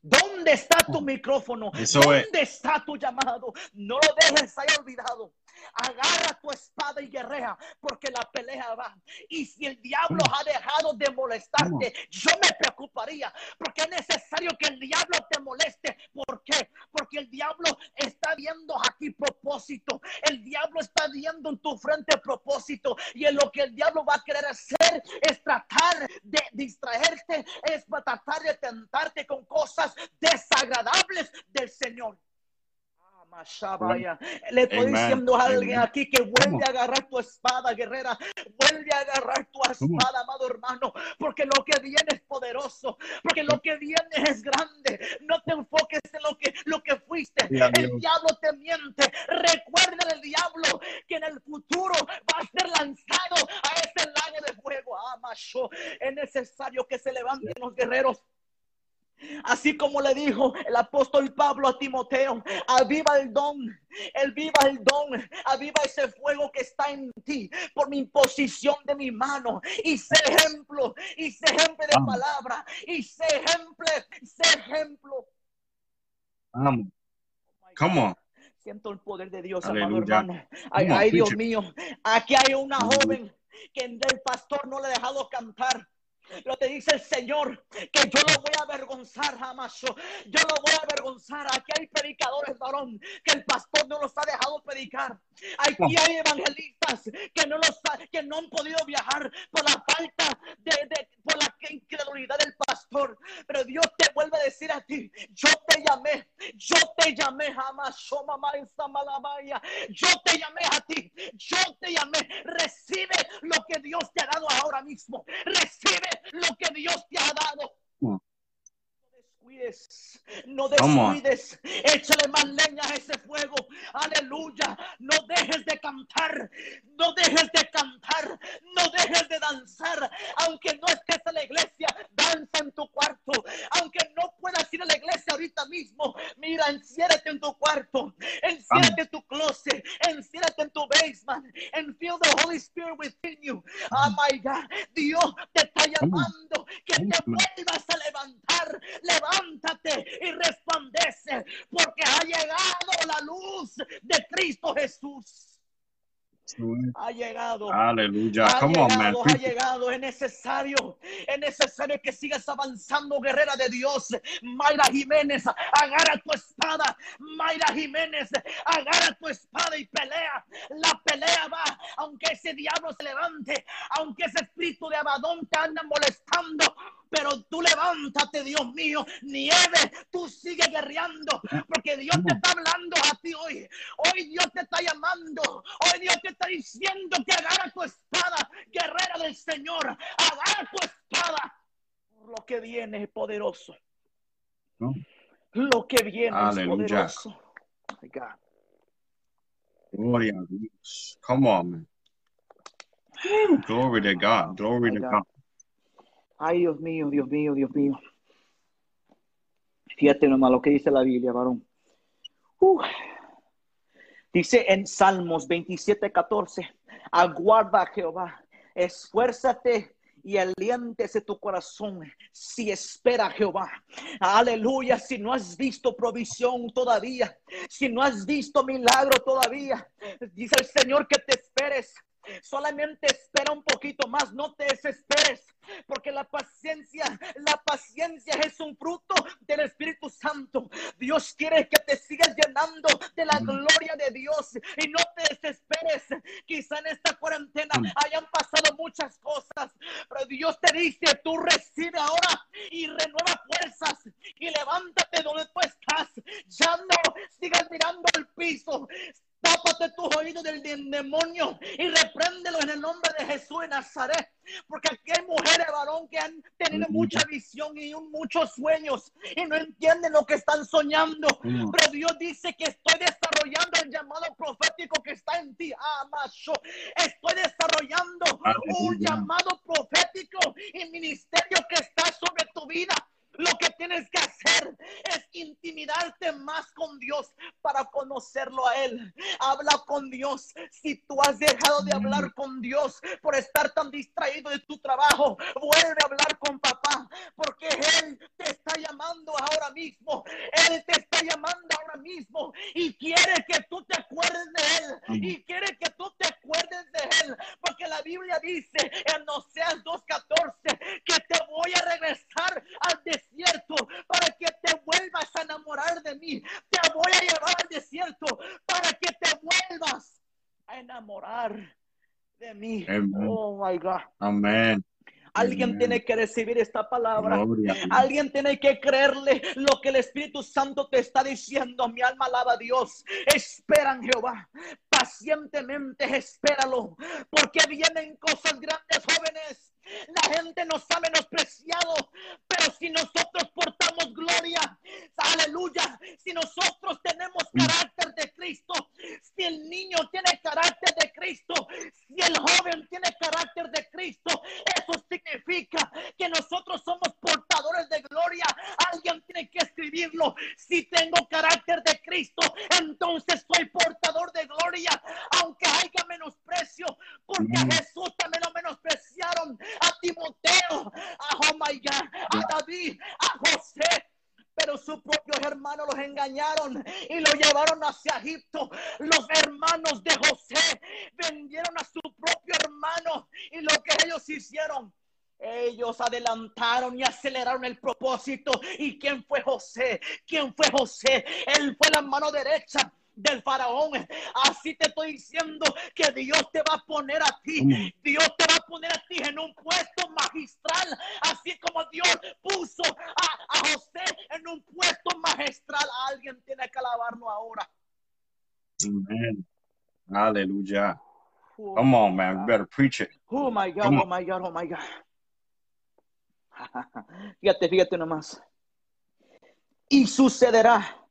¿Dónde está tu micrófono? ¿Dónde está tu llamado? No lo dejes ahí olvidado. Agarra tu espada y guerrea, porque la pelea va. Y si el diablo ha dejado de molestarte, yo me preocuparía, porque es necesario que el diablo te moleste. ¿Por qué? Porque el diablo está viendo aquí propósito. El diablo está viendo en tu frente propósito. Y en lo que el diablo va a querer hacer es tratar de distraerte, es tratar de tentarte con cosas desagradables del Señor. Le estoy diciendo a alguien aquí que vuelve a agarrar tu espada, guerrera. Vuelve a agarrar tu espada, amado hermano, porque lo que viene es poderoso, porque lo que viene es grande. No te enfoques en lo que, lo que fuiste. El diablo te miente. Recuerda el diablo que en el futuro va a ser lanzado a ese lago de fuego. Ah, es necesario que se levanten los guerreros Así como le dijo el apóstol Pablo a Timoteo, aviva el don, el viva el don, aviva ese fuego que está en ti por mi imposición de mi mano y sé ejemplo, y sé ejemplo de palabra, y sé ejemplo, sé ejemplo. Vamos. Come Siento el poder de Dios, amado hermano. Ay, Dios mío, aquí hay una joven que el pastor no le ha dejado cantar. Lo te dice el Señor, que yo lo voy a avergonzar jamás. Yo, lo voy a avergonzar. Aquí hay predicadores, varón, que el pastor no los ha dejado predicar. Aquí hay evangelistas que no los que no han podido viajar por la falta de, de por la incredulidad del pastor. Pero Dios te vuelve a decir a ti, yo te llamé, yo te llamé jamás, yo te llamé a ti, yo te llamé. Recibe lo que Dios te ha dado ahora mismo. Recibe lo que Dios te ha dado. No descuides, no descuides, échale más leña a ese fuego, aleluya, no dejes de cantar, no dejes de cantar, no dejes de danzar, aunque no estés en la iglesia, danza en tu cuarto, aunque puedas ir a la iglesia ahorita mismo, mira, enciérrate en tu cuarto, enciérrate en tu closet, enciérrate en tu basement, and feel the Holy Spirit within you. Oh my God, Dios te está llamando que te vuelvas a levantar, levántate y resplandece, porque ha llegado la luz de Cristo Jesús. Ha llegado. Aleluya. Ha llegado, ha llegado. Es necesario. Es necesario que sigas avanzando, guerrera de Dios. Mayra Jiménez, agarra tu espada. Mayra Jiménez, agarra tu espada y pelea. La pelea va, aunque ese diablo se levante, aunque ese espíritu de Abadón te anda molestando pero tú levántate, Dios mío. Nieve, tú sigue guerreando, porque Dios te está hablando a ti hoy. Hoy Dios te está llamando. Hoy Dios te está diciendo que agarra tu espada, guerrera del Señor. Agarra tu espada. Lo que viene es poderoso. Lo que viene es poderoso. Gloria a Dios. Come on, man. Glory to God. Glory to God. Ay, Dios mío, Dios mío, Dios mío. Fíjate nomás lo que dice la Biblia, varón. Dice en Salmos 27, 14, aguarda a Jehová, esfuérzate y aliéntese tu corazón si espera a Jehová. Aleluya, si no has visto provisión todavía, si no has visto milagro todavía, dice el Señor que te esperes. Solamente espera un poquito más, no te desesperes, porque la paciencia, la paciencia es un fruto del Espíritu Santo. Dios quiere que te sigas llenando de la gloria de Dios y no te desesperes. Quizá en esta cuarentena hayan pasado muchas cosas, pero Dios te dice, tú recibe ahora y renueva fuerzas y levántate donde tú estás. Ya no sigas mirando al piso, Tápate tus oídos del demonio y repréndelo en el nombre de Jesús de Nazaret. Porque aquí hay mujeres, varón, que han tenido mucha visión y muchos sueños y no entienden lo que están soñando. Pero Dios dice que estoy desarrollando el llamado profético que está en ti. Ah, macho. Estoy desarrollando un llamado profético y ministerio que está sobre tu vida. Lo que tienes que hacer es intimidarte más con Dios para conocerlo a Él. Habla con Dios. Si tú has dejado de hablar con Dios por estar tan distraído de tu trabajo, vuelve a hablar con papá, porque Él te está llamando ahora mismo. Él te está llamando ahora mismo y quiere que tú te acuerdes de Él. Y quiere que tú te acuerdes de Él, porque la Biblia dice en Oseas 2.14 que te voy a regresar al desierto desierto para que te vuelvas a enamorar de mí. Te voy a llevar al desierto para que te vuelvas a enamorar de mí. Oh my God. Amén. Alguien tiene que recibir esta palabra. Alguien tiene que creerle lo que el Espíritu Santo te está diciendo. Mi alma alaba a Dios. Espera en Jehová. Pacientemente espéralo. Porque vienen cosas grandes, jóvenes. La gente nos ha menospreciado, pero si nosotros portamos gloria, aleluya, si nosotros tenemos mm. carácter de Cristo, si el niño tiene carácter de Cristo, si el joven tiene carácter de Cristo, eso significa que nosotros somos portadores de gloria. Alguien tiene que escribirlo. Si tengo carácter de Cristo, entonces soy portador de gloria, aunque haya menosprecio, porque a mm. Jesús a Timoteo, a oh a David, a José pero sus propios hermanos los engañaron y lo llevaron hacia Egipto. Los hermanos de José vendieron a su propio hermano y lo que ellos hicieron. Ellos adelantaron y aceleraron el propósito. ¿Y quién fue José? ¿Quién fue José? Él fue la mano derecha del faraón. Así te estoy diciendo que Dios te va a poner a ti. Dios te va a poner a ti en un puesto magistral. Así como Dios puso a, José en un puesto magistral. Alguien tiene que alabarlo ahora. Amén. Aleluya. Oh Come on, man. We better preach it. Oh my God, oh my God, oh my God. Fíjate, fíjate nomás. Y sucederá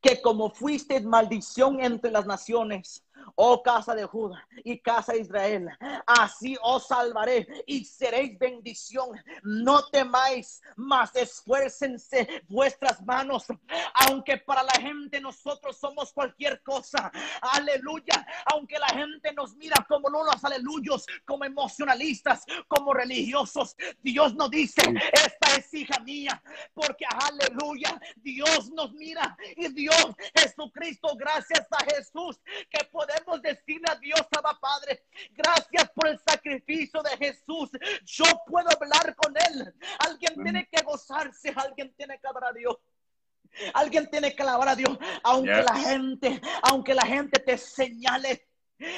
que como fuiste maldición entre las naciones, oh casa de Judá y casa de Israel, así os salvaré y seréis bendición. No temáis, mas esfuércense vuestras manos, aunque para la gente nosotros somos cualquier cosa. Aleluya, aunque la gente nos mira como unos aleluyos, como emocionalistas, como religiosos, Dios nos dice, esta es hija mía, porque aleluya, Dios nos mira y Dios Jesucristo, gracias a Jesús que podemos decirle a Dios, Abba Padre, gracias por el sacrificio de Jesús. Yo puedo hablar con Él. Alguien tiene que gozarse, alguien tiene que hablar a Dios. Alguien tiene que alabar a Dios, aunque la gente, aunque la gente te señale,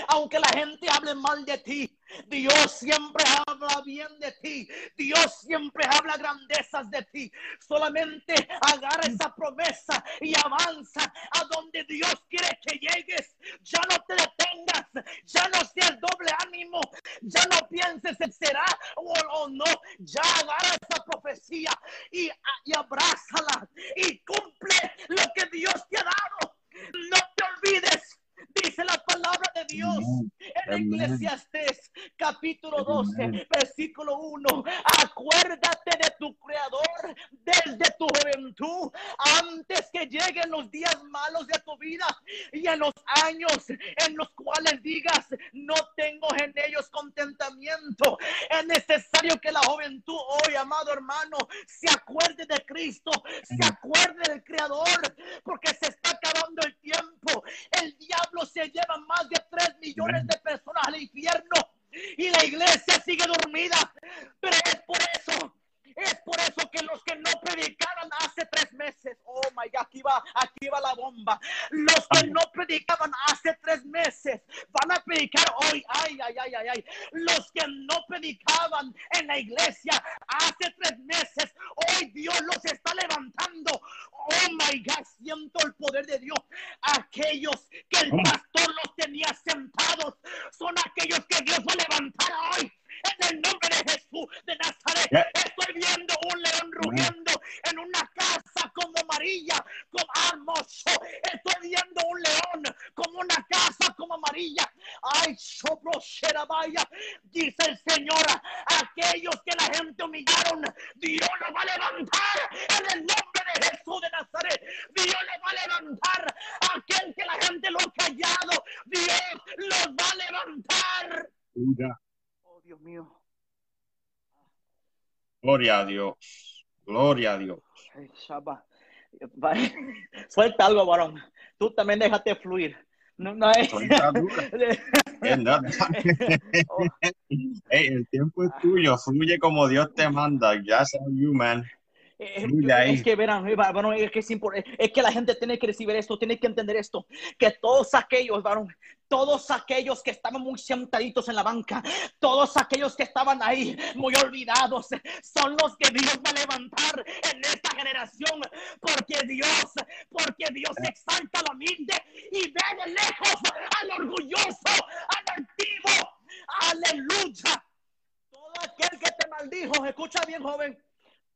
aunque la gente hable mal de ti, Dios siempre habla bien de ti. Dios siempre habla grandezas de ti. Solamente agarra esa promesa y avanza a donde Dios quiere que llegues. Ya no te detengas. Ya no seas doble ánimo. Ya no pienses en será o, no. Ya agarra esa profecía y, y abrázala y cumple lo que Dios te ha dado. No te olvides Dice la palabra de Dios en Eclesiastes capítulo 12, versículo 1. Acuérdate de tu creador desde tu juventud, antes que lleguen los días malos de tu vida y en los años en los cuales digas, no tengo en ellos contentamiento. Es necesario que la juventud hoy, amado hermano, se acuerde de Cristo, se acuerde del creador, porque se está acabando el tiempo. El diablo se lleva más de 3 millones de personas al infierno y la iglesia sigue dormida. Pero es por eso, es por eso que los que no predicaron hace tres meses, oh my God, aquí va, aquí va la bomba. Los que no predicaban hace tres meses van a predicar hoy. Ay, ay, ay, ay, ay. Los que no predicaban en la iglesia hace tres meses, hoy Dios los está levantando. Oh my God, siento el poder de Dios. Aquellos que el pastor los tenía sentados son aquellos que Dios va a levantar hoy. En el nombre de Jesús de Nazaret, estoy viendo un león rugiendo en una casa como amarilla, como hermoso. Estoy viendo un león como una casa como amarilla. Ay, vaya, dice el Señor, aquellos que la gente humillaron, Dios los va a levantar en el nombre de Jesús de Nazaret. Dios los va a levantar. Aquel que la gente lo ha callado, Dios los va a levantar. Dios mío. Gloria a Dios. Gloria a Dios. Suelta algo, varón. Tú también déjate fluir. No, no es. hey, el tiempo es tuyo. Fluye como Dios te manda. Just you, man. Eh, es que verán, varón, es que es, es que la gente tiene que recibir esto, tiene que entender esto, que todos aquellos, varón, todos aquellos que estaban muy sentaditos en la banca, todos aquellos que estaban ahí muy olvidados, son los que Dios va a levantar en esta generación, porque Dios, porque Dios exalta al humilde y ve de lejos al orgulloso, al antiguo, aleluya. Todo aquel que te maldijo, escucha bien, joven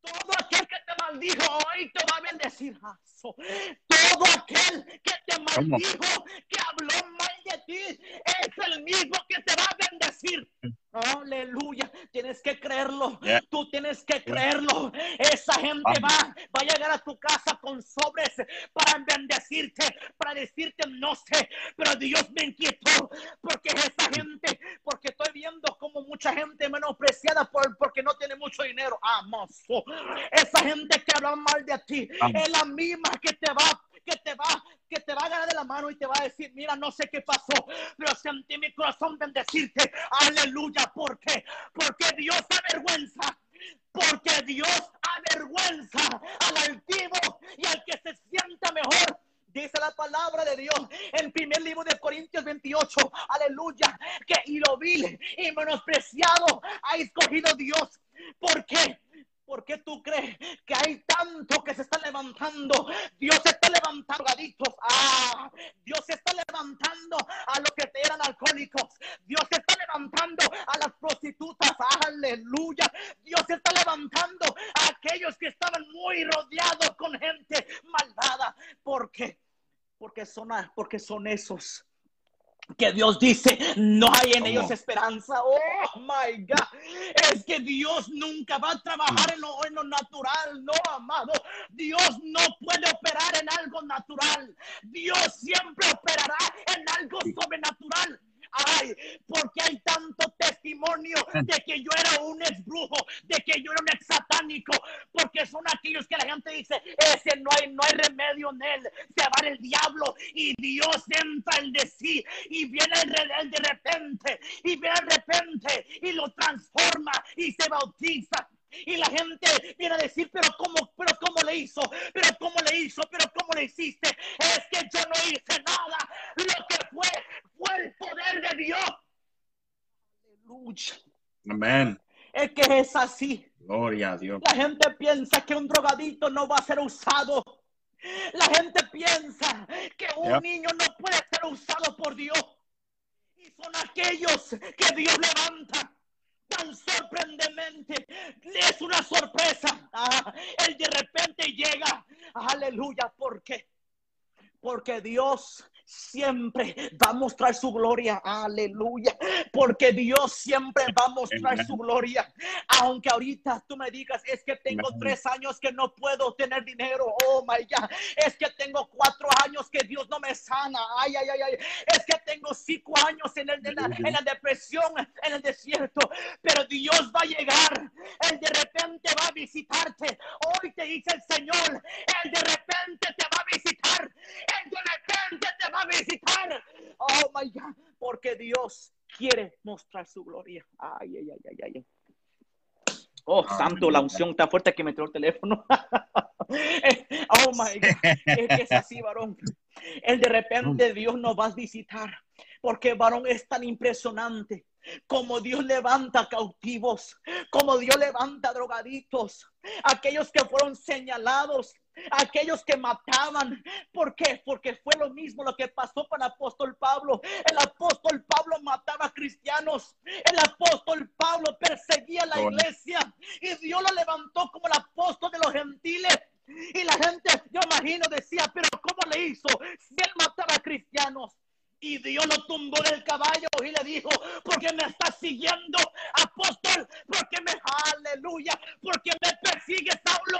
todo aquel que te maldijo hoy te va a bendecir. Todo aquel que te maldijo, que habló mal de ti, es el mismo que te va a bendecir. Aleluya, tienes que creerlo. Tú tienes que creerlo. Esa gente va, va a llegar a tu casa con sobres para bendecirte, para decirte no sé, pero Dios me inquietó porque esa gente, porque estoy viendo como mucha gente menospreciada por, porque no tiene mucho dinero. Amazo. Esa gente que habla mal de ti es la misma que te va que te va, que te va a agarrar de la mano y te va a decir, mira, no sé qué pasó, pero sentí mi corazón bendecirte. Aleluya. ¿Por qué? Porque Dios avergüenza. Porque Dios avergüenza al altivo y al que se sienta mejor. Dice la palabra de Dios en primer libro de Corintios 28. Aleluya. Que y lo vil y menospreciado ha escogido Dios. ¿Por qué? ¿Por qué tú crees que hay tanto que se está levantando? Dios está levantando gaditos. Ah, Dios está levantando a los que eran alcohólicos. Dios está levantando a las prostitutas. Aleluya. Dios está levantando a aquellos que estaban muy rodeados con gente malvada. ¿Por qué? Porque son, porque son esos que Dios dice, no hay en ellos esperanza. Oh my God. Es que Dios nunca va a trabajar en lo, en lo, natural. No, amado. Dios no puede operar en algo natural. Dios siempre operará en algo sobrenatural. Ay, porque hay tanto testimonio de que yo era un ex brujo, de que yo era un ex satánico, porque son aquellos que la gente dice, ese no hay, no hay remedio en él, se va el diablo y Dios entra en de sí y viene el, de repente y viene de repente y lo transforma y se bautiza. Y la gente viene a decir, pero ¿cómo, pero cómo le hizo? Pero ¿cómo le hizo? Pero ¿cómo le hiciste? Es que yo no hice nada. Lo que fue, fue el poder de Dios. Aleluya. Amén. Es que es así. Gloria a Dios. La gente piensa que un drogadito no va a ser usado. La gente piensa que un niño no puede ser usado por Dios. Y son aquellos que Dios levanta tan sorprendentemente. Es una sorpresa. Ah, el de repente llega. Aleluya. ¿Por qué? Porque Dios siempre va a mostrar su gloria. Aleluya. Porque Dios siempre va a mostrar su gloria. Aunque ahorita tú me digas, es que tengo tres años que no puedo tener dinero. Oh my God. Es que tengo cuatro años que Dios no me sana. Ay, ay, ay, ay. Es que tengo cinco años en, el, la, en la depresión, en el desierto. Pero Dios va a llegar. Él de repente va a visitarte. Hoy te dice el Señor. Él de repente te va a visitar. Él de repente te va a visitar. Oh my God, porque Dios quiere mostrar su gloria. Ay, ay, ay, ay, ay. Oh, santo, la unción está fuerte que me tiró el teléfono. oh my God. Es es así, varón. El de repente Dios nos va a visitar. Porque varón es tan impresionante. Como Dios levanta cautivos, como Dios levanta drogaditos, aquellos que fueron señalados, aquellos que mataban. ¿Por qué? Porque fue lo mismo lo que pasó con el apóstol Pablo. El apóstol Pablo mataba a cristianos. El apóstol Pablo perseguía a la iglesia y Dios lo levantó como el apóstol de los gentiles. Y la gente, yo imagino, decía, pero ¿cómo le hizo? Si él mataba a cristianos. Y Dios lo tumbó del caballo y le dijo, porque me está siguiendo, apóstol, porque me, aleluya, porque me persigue Saulo.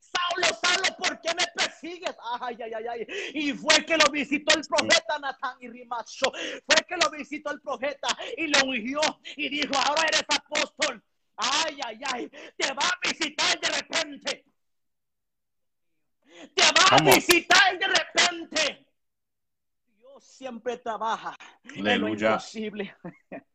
Saulo, Saulo, ¿por qué me persigues? Ay, ay, ay, ay. Y fue que lo visitó el profeta Natán y Rimacho. Fue que lo visitó el profeta y lo ungió y dijo, ahora eres apóstol. Ay, ay, ay. Te va a visitar de repente. Te va a visitar de repente siempre trabaja en lo imposible.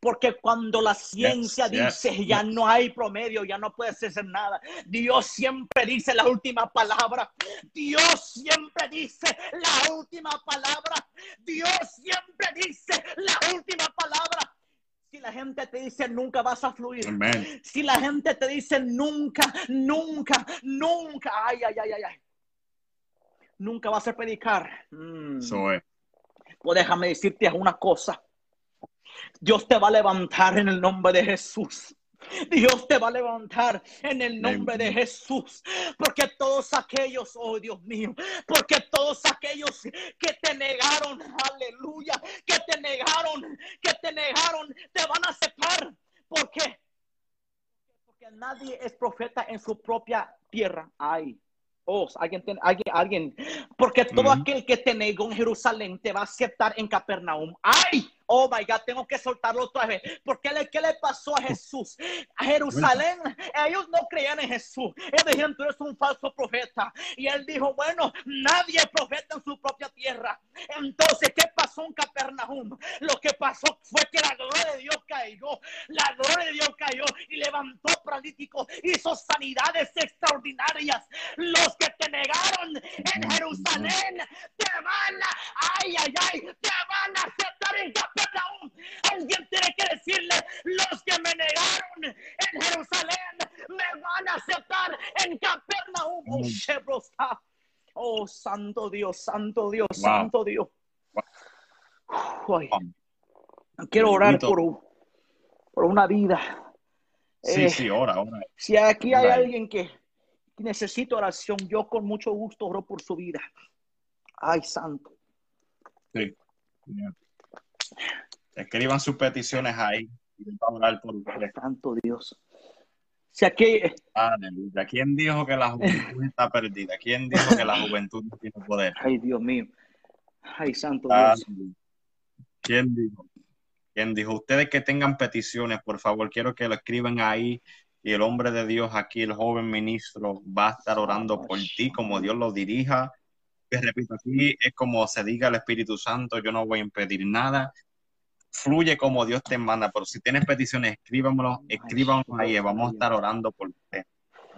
Porque cuando la ciencia dice ya no hay promedio, ya no puedes hacer nada, Dios siempre dice la última palabra. Dios siempre dice la última palabra. Dios siempre dice la última palabra. Si la gente te dice nunca vas a fluir. Si la gente te dice nunca, nunca, nunca, ay, ay, ay, ay, ay. Nunca vas a predicar. Mm. Pues déjame decirte una cosa. Dios te va a levantar en el nombre de Jesús. Dios te va a levantar en el nombre de Jesús. Porque todos aquellos, oh Dios mío, porque todos aquellos que te negaron, aleluya, que te negaron, que te negaron, te van a aceptar. ¿Por qué? Porque nadie es profeta en su propia tierra. Ay, Oh, alguien, alguien, alguien, porque todo aquel que te negó en Jerusalén te va a aceptar en Capernaum. ¡Ay! Oh my God, tengo que soltarlo otra vez. Porque le, ¿qué le pasó a Jesús? A Jerusalén, ellos no creían en Jesús. Ellos dijeron, tú eres un falso profeta. Y él dijo, bueno, nadie es profeta en su propia tierra. Entonces, ¿qué pasó en Capernaum? Lo que pasó fue que la gloria de Dios cayó. La gloria de Dios cayó y levantó paralíticos. Hizo sanidades extraordinarias. Los que te negaron en Jerusalén te van a, ay, ay, ay, te van a aceptar en Capernaum. Alguien tiene que decirle, los que me negaron en Jerusalén me van a aceptar en Capernaum. Oh, oh santo Dios, santo Dios, santo Dios. quiero orar por, por una vida. Sí, eh, sí, ora, ora. Si aquí hay alguien que necesita oración, yo con mucho gusto oro por su vida. Ay, santo. Sí. Escriban sus peticiones ahí. Santo Dios. Si aquí... Aleluya. ¿Quién dijo que la juventud está perdida? ¿Quién dijo que la juventud no tiene poder? Ay, Dios mío. Ay, santo Dios. ¿Quién dijo? ¿Quién dijo? Ustedes que tengan peticiones, por favor, quiero que lo escriban ahí. Y el hombre de Dios aquí, el joven ministro, va a estar orando por ti como Dios lo dirija repito, aquí es como se diga el Espíritu Santo, yo no voy a impedir nada. Fluye como Dios te manda, pero si tienes peticiones, escríbamelo, escríbamelo ahí, vamos a estar orando por usted.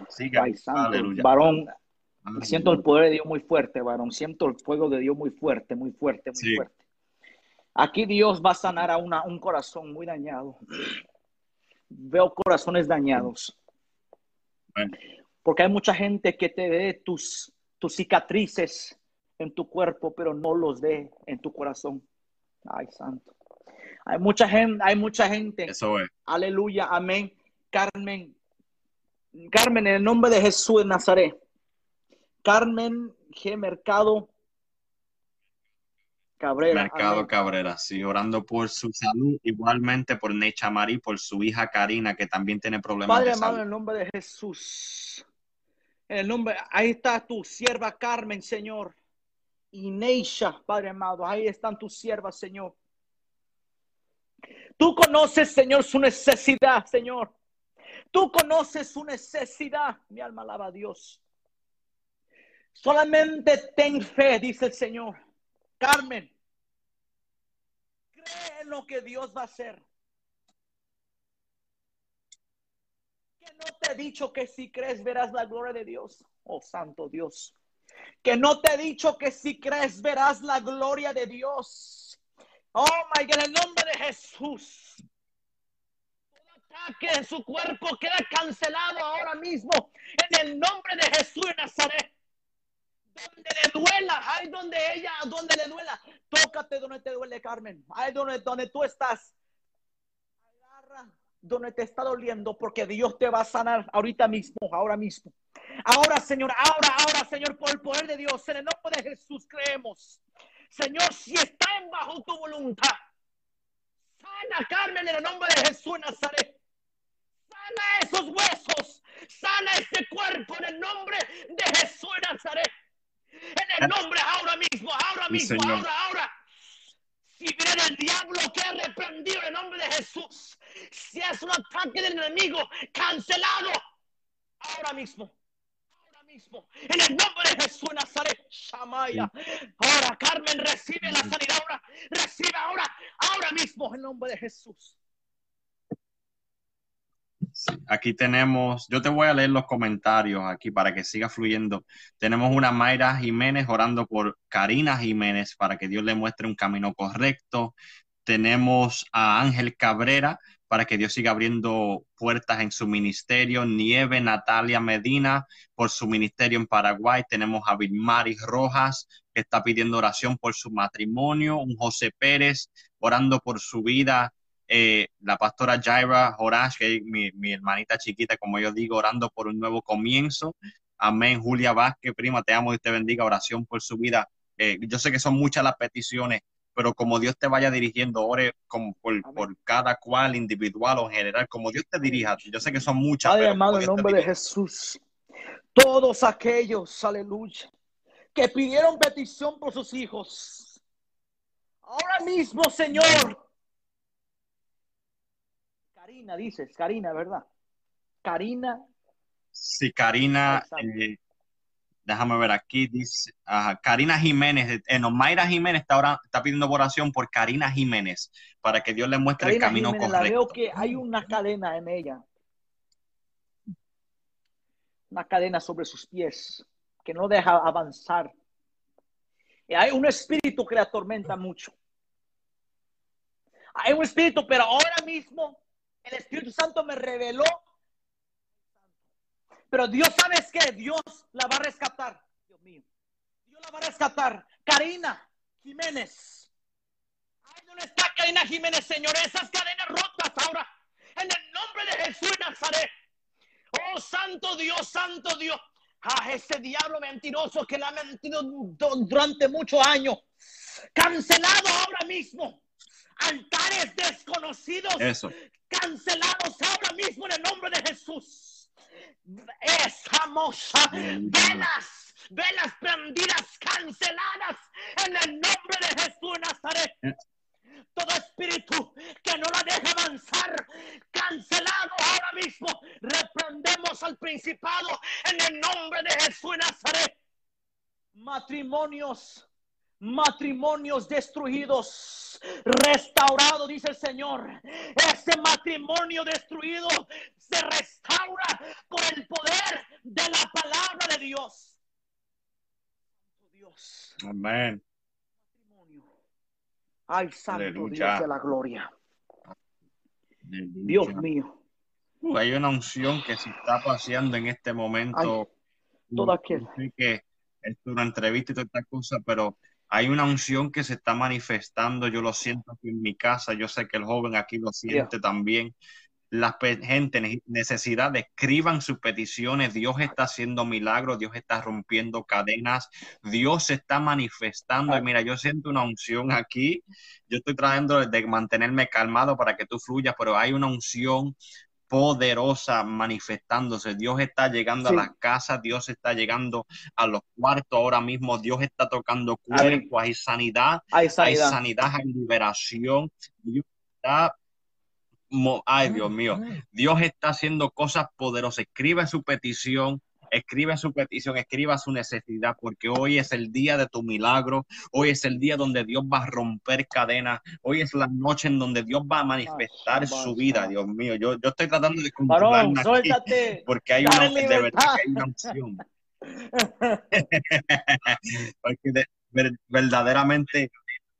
Siga, aleluya. Varón, siento el poder de Dios muy fuerte, varón, siento el fuego de Dios muy fuerte, muy fuerte, muy fuerte. Aquí Dios va a sanar a una, un corazón muy dañado. Veo corazones dañados. Porque hay mucha gente que te ve tus, tus cicatrices en tu cuerpo, pero no los ve en tu corazón. Ay, santo. Hay mucha gente, hay mucha gente. Eso es. Aleluya, amén. Carmen, Carmen, en el nombre de Jesús de Nazaret. Carmen G. Mercado Cabrera. Mercado Cabrera, sí, orando por su salud, igualmente por Necha Marí, por su hija Karina, que también tiene problemas Padre de en el nombre de Jesús. En el nombre, ahí está tu sierva Carmen, Señor y Neisha, Padre amado. Ahí están tus siervas, Señor. Tú conoces, Señor, su necesidad, Señor. Tú conoces su necesidad. Mi alma alaba a Dios. Solamente ten fe, dice el Señor. Carmen, cree en lo que Dios va a hacer. Que no te he dicho que si crees verás la gloria de Dios. Oh, santo Dios. Que no te he dicho que si crees verás la gloria de Dios. Oh, my God, en el nombre de Jesús. Todo ataque en su cuerpo queda cancelado ahora mismo. En el nombre de Jesús de Nazaret. Donde le duela, ahí donde ella, donde le duela. Tócate donde te duele, Carmen. Ahí donde, donde tú estás. Agarra donde te está doliendo, porque Dios te va a sanar ahorita mismo, ahora mismo. Ahora, Señor, ahora, ahora, Señor, por el poder de Dios, en el nombre de Jesús creemos. Señor, si está en bajo tu voluntad, sana Carmen en el nombre de Jesús Nazaret. Sana esos huesos, sana este cuerpo en el nombre de Jesús Nazaret. En el nombre ahora mismo, ahora mismo, ahora, ahora. Si viene el diablo que ha reprendido en el nombre de Jesús, si es un ataque del enemigo, cancelado ahora mismo. En el nombre de Jesús Nazaret, Shamaya. Ahora, Carmen, recibe la sanidad ahora. Recibe ahora, ahora mismo, en el nombre de Jesús. Aquí tenemos, yo te voy a leer los comentarios aquí para que siga fluyendo. Tenemos una Mayra Jiménez orando por Karina Jiménez para que Dios le muestre un camino correcto. Tenemos a Ángel Cabrera para que Dios siga abriendo puertas en su ministerio. Nieve Natalia Medina por su ministerio en Paraguay. Tenemos a Vilmaris Rojas que está pidiendo oración por su matrimonio. Un José Pérez orando por su vida eh, la pastora Jaira Horash, que es mi, hermanita chiquita, como yo digo, orando por un nuevo comienzo. Amén. Julia Vázquez, prima, te amo y te bendiga. Oración por su vida. Eh, yo sé que son muchas las peticiones, pero como Dios te vaya dirigiendo, ore como por, cada cual, individual o en general, como Dios te dirija. Yo sé que son muchas. Padre amado, en nombre de Jesús, todos aquellos, aleluya, que pidieron petición por sus hijos, ahora mismo, Señor, Karina, dices, Karina, ¿verdad? Karina. Sí, Karina, eh, déjame ver aquí, dice Karina Jiménez, eh, no, Mayra Jiménez está, ahora, está pidiendo oración por Karina Jiménez para que Dios le muestre el camino correcto. La veo que hay una cadena en ella, una cadena sobre sus pies que no deja avanzar. Y hay un espíritu que la atormenta mucho. Hay un espíritu, pero ahora mismo el Espíritu Santo me reveló. Pero Dios, ¿sabes qué? Dios la va a rescatar. Dios mío. Dios la va a rescatar. Karina Jiménez. Ay, ¿dónde está Karina Jiménez, Señor? Esas cadenas rotas ahora. En el nombre de Jesús de Nazaret. Oh, santo Dios, santo Dios. Ah, ese diablo mentiroso que le ha mentido durante muchos años. Cancelado ahora mismo altares desconocidos Eso. cancelados ahora mismo en el nombre de Jesús. Es famosa. Velas, velas prendidas, canceladas en el nombre de Jesús Nazaret. Eh. Todo espíritu que no la deja avanzar, cancelado ahora mismo. Reprendemos al principado en el nombre de Jesús Nazaret. Matrimonios matrimonios destruidos, restaurado, dice el Señor. Ese matrimonio destruido se restaura con el poder de la palabra de Dios. Dios. Amén. Ay, santo Dios de la gloria. Dios mío. Uh, hay una unción que se está paseando en este momento. todo aquel. que es una entrevista y toda esta cosa, pero hay una unción que se está manifestando, yo lo siento aquí en mi casa, yo sé que el joven aquí lo siente también. La gente, necesidad, escriban sus peticiones, Dios está haciendo milagros, Dios está rompiendo cadenas, Dios se está manifestando. Y mira, yo siento una unción aquí, yo estoy tratando de mantenerme calmado para que tú fluyas, pero hay una unción poderosa manifestándose. Dios está llegando a las casas, Dios está llegando a los cuartos ahora mismo, Dios está tocando cuerpos, hay sanidad, hay sanidad, hay, liberación. Dios está Ay, Dios mío. Dios está haciendo cosas poderosas. Escribe su petición escribe su petición, escriba su necesidad, porque hoy es el día de tu milagro, hoy es el día donde Dios va a romper cadenas, hoy es la noche en donde Dios va a manifestar su vida, Dios mío. Yo, yo estoy tratando de controlarme porque hay una, de verdad hay una opción. porque verdaderamente,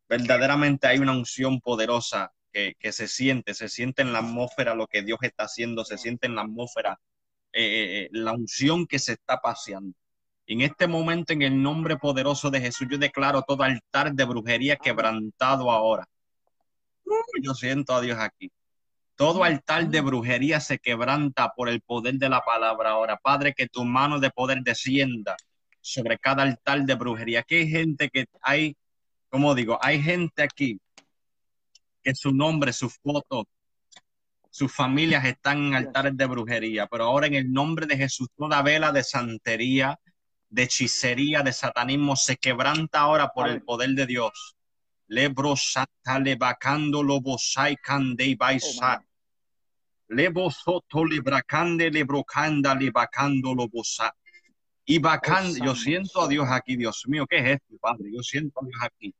verdaderamente hay una unción poderosa que, que, se siente, se siente en la atmósfera lo que Dios está haciendo, se siente en la atmósfera eh, eh, la unción que se está paseando. En este momento, en el nombre poderoso de Jesús, yo declaro todo altar de brujería quebrantado ahora. yo siento a Dios aquí. Todo altar de brujería se quebranta por el poder de la palabra ahora. Padre, que tu mano de poder descienda sobre cada altar de brujería. Aquí hay gente que hay, como digo, hay gente aquí que su nombre, su foto, sus familias están en altares de brujería, pero ahora en el nombre de Jesús, toda vela de santería, de hechicería, de satanismo se quebranta ahora por el poder de Dios. Lebro sata lebacando lobosai cande baisa. Lebo soto lebracande lebrocanda lebacando lobosa. Y bacando, yo siento a Dios aquí, Dios mío, ¿qué es esto, Padre? Yo siento a Dios aquí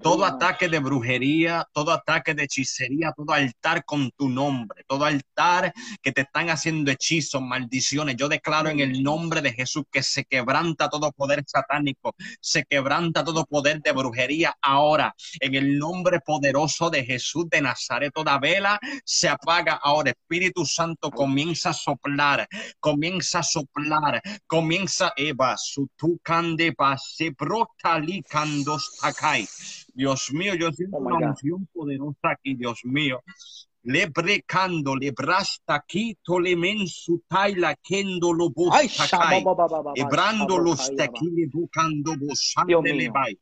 todo ataque de brujería, todo ataque de hechicería, todo altar con tu nombre, todo altar que te están haciendo hechizos, maldiciones. Yo declaro en el nombre de Jesús que se quebranta todo poder satánico, se quebranta todo poder de brujería ahora. En el nombre poderoso de Jesús de Nazaret, toda vela se apaga ahora. Espíritu Santo comienza a soplar, comienza a soplar, comienza Eva, su tu cande se brota licandos takai. Dios mío, yo siento oh una unción poderosa aquí, Dios mío. Le brecando, le brasta quito le mensu taila kendo lo bostakai. Ebrando los tequili buscando bosante le vai.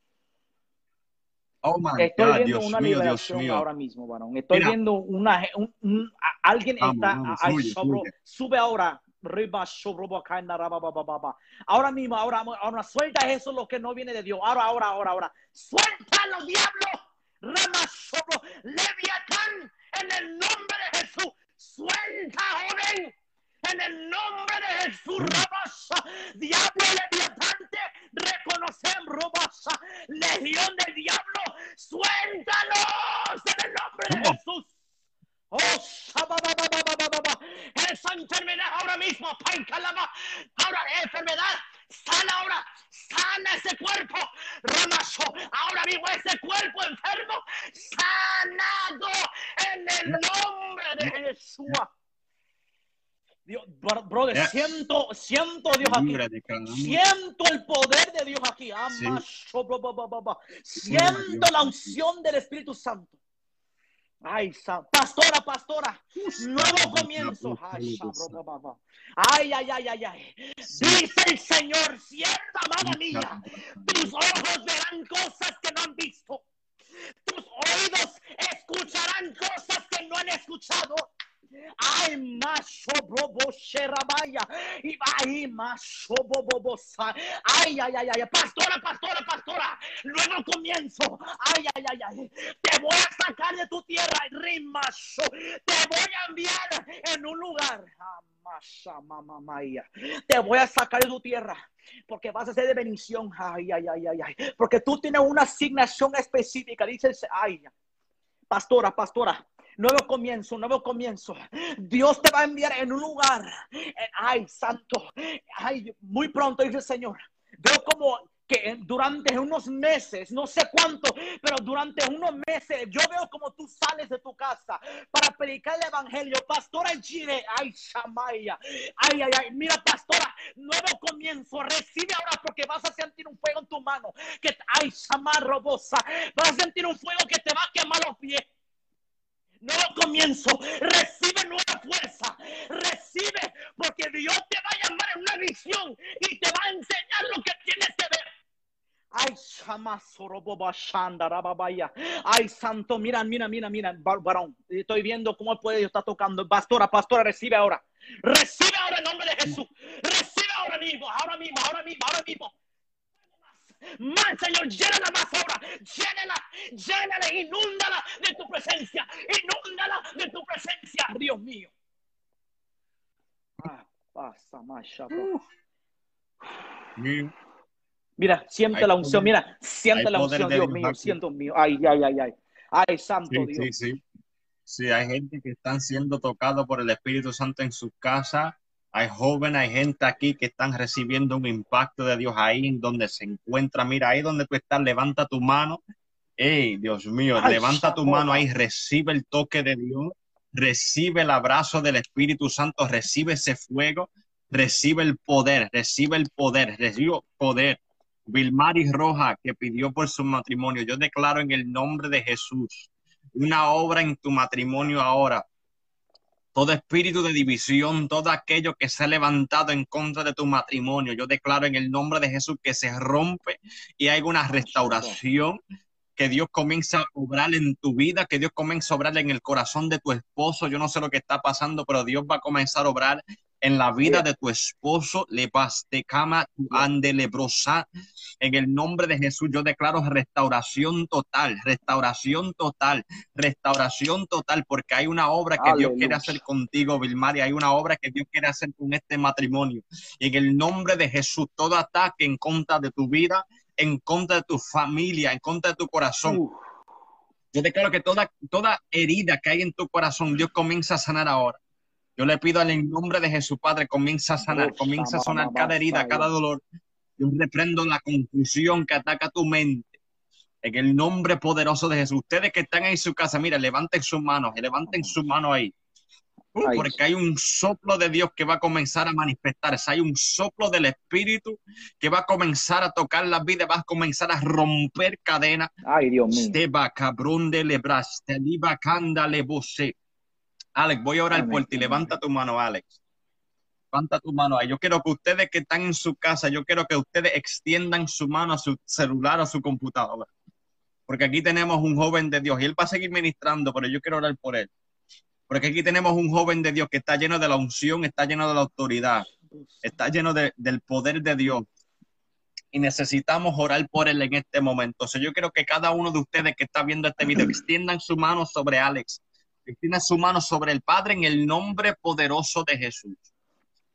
Oh my Estoy God, viendo Dios una mío, liberación Dios mío. ahora mismo, varón. Estoy Mira. viendo una, un, un, alguien vamos, está, vamos, sube, sube. sube ahora Ahora mismo, ahora, ahora suelta eso lo que no viene de Dios. Ahora, ahora, ahora, ahora. Suéltalo, diablo. Rama Leviatán, en el nombre de Jesús. Suelta, joven. En el nombre de Jesús, Rabasa, diablo leviatante, reconocemos, Robasa, legión del diablo, suéltalos en el nombre de Jesús. Oh, esa enfermedad ahora mismo, ahora enfermedad, sana ahora, sana ese cuerpo, Ramazo, ahora mismo ese cuerpo enfermo, sanado en el nombre de Jesús. Dios, brother, siento, siento Dios aquí. Siento el poder de Dios aquí. Siento la unción del Espíritu Santo. Ay, pastora, pastora, nuevo comienzo. Ay, ay, ay, ay, ay, ay. Dice el Señor, cierta amada mía, tus ojos verán cosas que no han visto. Tus oídos escucharán cosas que no han escuchado. Ay, macho bobo sherabaya. Y ay, macho bobo Ay, ay, ay, ay. Pastora, pastora, pastora. Luego comienzo. Ay, ay, ay, ay. Te voy a rimacho. Te voy a enviar en un lugar. Te voy a sacar de tu tierra porque vas a ser de bendición. Ay, ay, ay, ay, ay. Porque tú tienes una asignación específica. Dices, ay, pastora, pastora, nuevo comienzo, nuevo comienzo. Dios te va a enviar en un lugar. Ay, santo. Ay, muy pronto dice el Señor. Veo como durante unos meses, no sé cuánto, pero durante unos meses, yo veo como tú sales de tu casa para predicar el evangelio. Pastora Gire, ay, Shamaya, ay, ay, ay, mira, pastora, nuevo comienzo, recibe ahora porque vas a sentir un fuego en tu mano, que, ay, Shamar Robosa, vas a sentir un fuego que te va a quemar los pies nuevo comienzo, recibe nueva fuerza, recibe, porque Dios te va a llamar en una visión y te va a enseñar lo que tienes que ver. Ay, Ay, santo, mira, mira, mira, mira, varón. Estoy viendo cómo puede Dios está tocando. Pastora, pastora, recibe ahora. Recibe ahora en nombre de Jesús. Recibe ahora mismo, ahora mismo, ahora mismo, ahora mismo. Más, Señor, llénala más ahora. Llénala, llénala, inúndala de tu presencia. Inúndala de tu presencia, Dios mío. Ah, pasa, más, Mira, siente la unción, mira, siente la unción, Dios mío, siento mío. Ay, ay, ay, ay. Ay, santo Dios. Sí, sí. Sí, hay gente que están siendo tocados por el Espíritu Santo en su casa. Hay jóvenes, hay gente aquí que están recibiendo un impacto de Dios ahí en donde se encuentra. Mira, ahí donde tú estás, levanta tu mano. Ey, Dios mío, levanta tu mano ahí, recibe el toque de Dios, recibe el abrazo del Espíritu Santo, recibe ese fuego, recibe el poder, recibe el poder, recibe poder. Vilmaris Roja, que pidió por su matrimonio, yo declaro en el nombre de Jesús una obra en tu matrimonio ahora. Todo espíritu de división, todo aquello que se ha levantado en contra de tu matrimonio, yo declaro en el nombre de Jesús que se rompe y hay una restauración, que Dios comienza a obrar en tu vida, que Dios comienza a obrar en el corazón de tu esposo. Yo no sé lo que está pasando, pero Dios va a comenzar a obrar en la vida de tu esposo, le cama, ande lebrosa. En el nombre de Jesús, yo declaro restauración total, restauración total, restauración total, porque hay una obra que Dios quiere hacer contigo, Vilmaria. Hay una obra que Dios quiere hacer con este matrimonio. Y en el nombre de Jesús, todo ataque en contra de tu vida, en contra de tu familia, en contra de tu corazón. Yo declaro que toda, toda herida que hay en tu corazón, Dios comienza a sanar ahora. Yo le pido en el nombre de Jesús, Padre, comienza a sanar, comienza a sanar cada herida, cada dolor. Yo reprendo la confusión que ataca tu mente. En el nombre poderoso de Jesús. Ustedes que están en su casa, mira, levanten sus manos, levanten su mano ahí. Uh, porque hay un soplo de Dios que va a comenzar a manifestarse. Hay un soplo del Espíritu que va a comenzar a tocar la vida, va a comenzar a romper cadenas. Ay, Dios mío. cabrón de lebras, te le Alex, voy a orar por ti. Levanta tu mano, Alex. Levanta tu mano ahí. Yo quiero que ustedes que están en su casa, yo quiero que ustedes extiendan su mano a su celular a su computadora. Porque aquí tenemos un joven de Dios y él va a seguir ministrando, pero yo quiero orar por él. Porque aquí tenemos un joven de Dios que está lleno de la unción, está lleno de la autoridad, está lleno del poder de Dios. Y necesitamos orar por él en este momento. O sea, yo quiero que cada uno de ustedes que está viendo este video extiendan su mano sobre Alex tiene su mano sobre el Padre en el nombre poderoso de Jesús.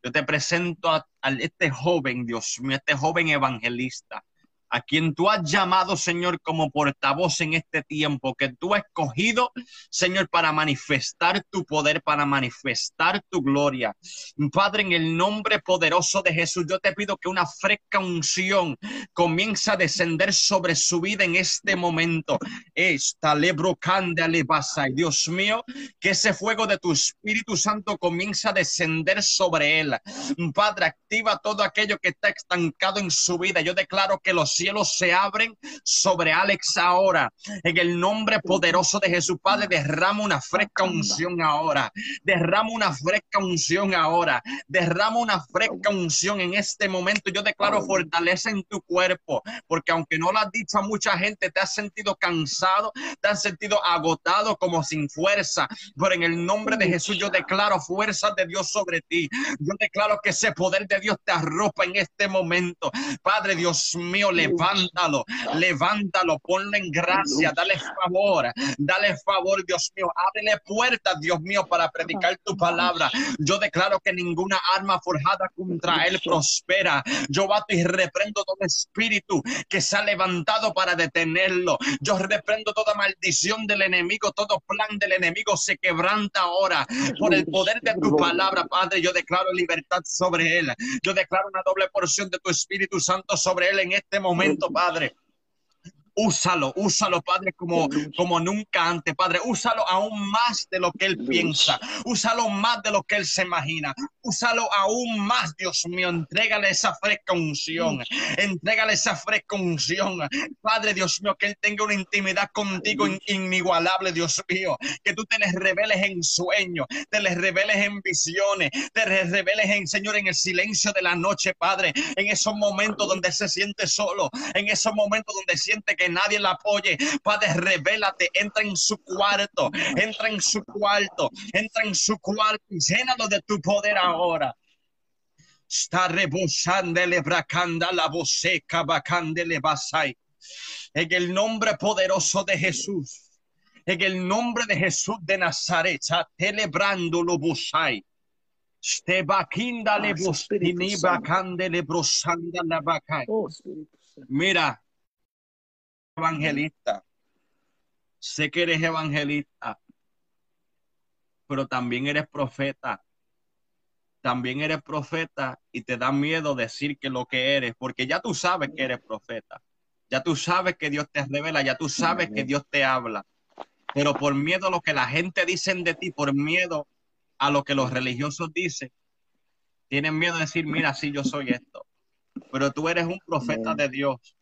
Yo te presento a, a este joven, Dios mío, este joven evangelista a quien tú has llamado, Señor, como portavoz en este tiempo, que tú has escogido, Señor, para manifestar tu poder, para manifestar tu gloria. Padre, en el nombre poderoso de Jesús, yo te pido que una fresca unción comience a descender sobre su vida en este momento. Esta lebrocande alebasa, Dios mío, que ese fuego de tu Espíritu Santo comience a descender sobre él. Padre, activa todo aquello que está estancado en su vida. Yo declaro que los cielos se abren sobre Alex ahora. En el nombre poderoso de Jesús, Padre, derrama una fresca unción ahora. Derrama una fresca unción ahora. Derrama una fresca unción en este momento. Yo declaro fortaleza en tu cuerpo, porque aunque no lo has dicho a mucha gente, te has sentido cansado, te has sentido agotado, como sin fuerza. Pero en el nombre de Jesús, yo declaro fuerza de Dios sobre ti. Yo declaro que ese poder de Dios te arropa en este momento. Padre Dios mío, le levántalo, levántalo, ponle en gracia, dale favor, dale favor, Dios mío, ábrele puertas, Dios mío, para predicar tu palabra. Yo declaro que ninguna arma forjada contra él prospera. Yo bato y reprendo todo espíritu que se ha levantado para detenerlo. Yo reprendo toda maldición del enemigo, todo plan del enemigo se quebranta ahora por el poder de tu palabra, Padre. Yo declaro libertad sobre él. Yo declaro una doble porción de tu Espíritu Santo sobre él en este momento momento, Padre. Úsalo, úsalo, Padre, como, como nunca antes, Padre. Úsalo aún más de lo que Él piensa. Úsalo más de lo que Él se imagina. Úsalo aún más, Dios mío. Entrégale esa fresca unción. Entrégale esa fresca unción. Padre, Dios mío, que Él tenga una intimidad contigo inigualable, Dios mío. Que tú te les reveles en sueños, te les reveles en visiones, te les reveles en, Señor, en el silencio de la noche, Padre. En esos momentos donde se siente solo, en esos momentos donde siente que nadie la apoye. Padre, revélate, entra en su cuarto, entra en su cuarto, entra en su cuarto y llénalo de tu poder ahora. Está rebosando bracanda la boseca bacandele basai. En el nombre poderoso de Jesús. En el nombre de Jesús de Nazaret, celebrando lo busai. Oh, Mira, evangelista. Sé que eres evangelista, pero también eres profeta. También eres profeta y te da miedo decir que lo que eres, porque ya tú sabes que eres profeta. Ya tú sabes que Dios te revela, ya tú sabes que Dios te habla. Pero por miedo a lo que la gente dice de ti, por miedo a lo que los religiosos dicen, tienen miedo de decir, mira, sí, yo soy esto. Pero tú eres un profeta de Dios.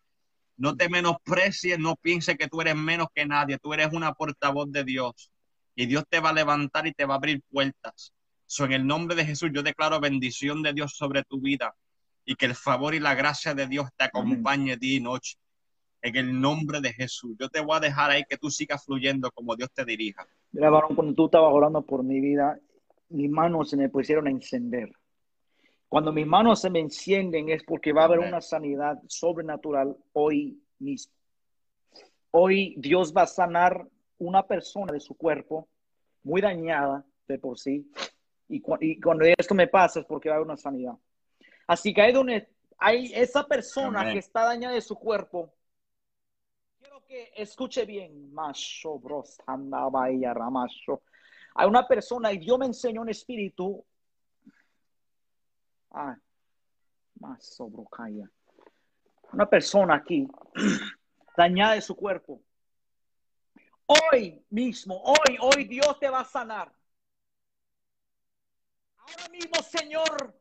No te menosprecies, no pienses que tú eres menos que nadie. Tú eres una portavoz de Dios. Y Dios te va a levantar y te va a abrir puertas. So, en el nombre de Jesús, yo declaro bendición de Dios sobre tu vida y que el favor y la gracia de Dios te acompañe día y noche. En el nombre de Jesús. Yo te voy a dejar ahí que tú sigas fluyendo como Dios te dirija. Mira, varón, cuando tú estabas orando por mi vida, mis manos se me pusieron a encender. Cuando mis manos se me encienden es porque va a haber una sanidad sobrenatural hoy mismo. Hoy Dios va a sanar una persona de su cuerpo muy dañada de por sí. Y, cuando esto me pasa es porque va a haber una sanidad. Así que hay donde hay esa persona que está dañada de su cuerpo. Quiero que escuche bien. Hay una persona y Dios me enseñó un espíritu Ah, más. Una persona aquí dañada de su cuerpo. Hoy mismo, hoy, hoy Dios te va a sanar. Ahora mismo, Señor.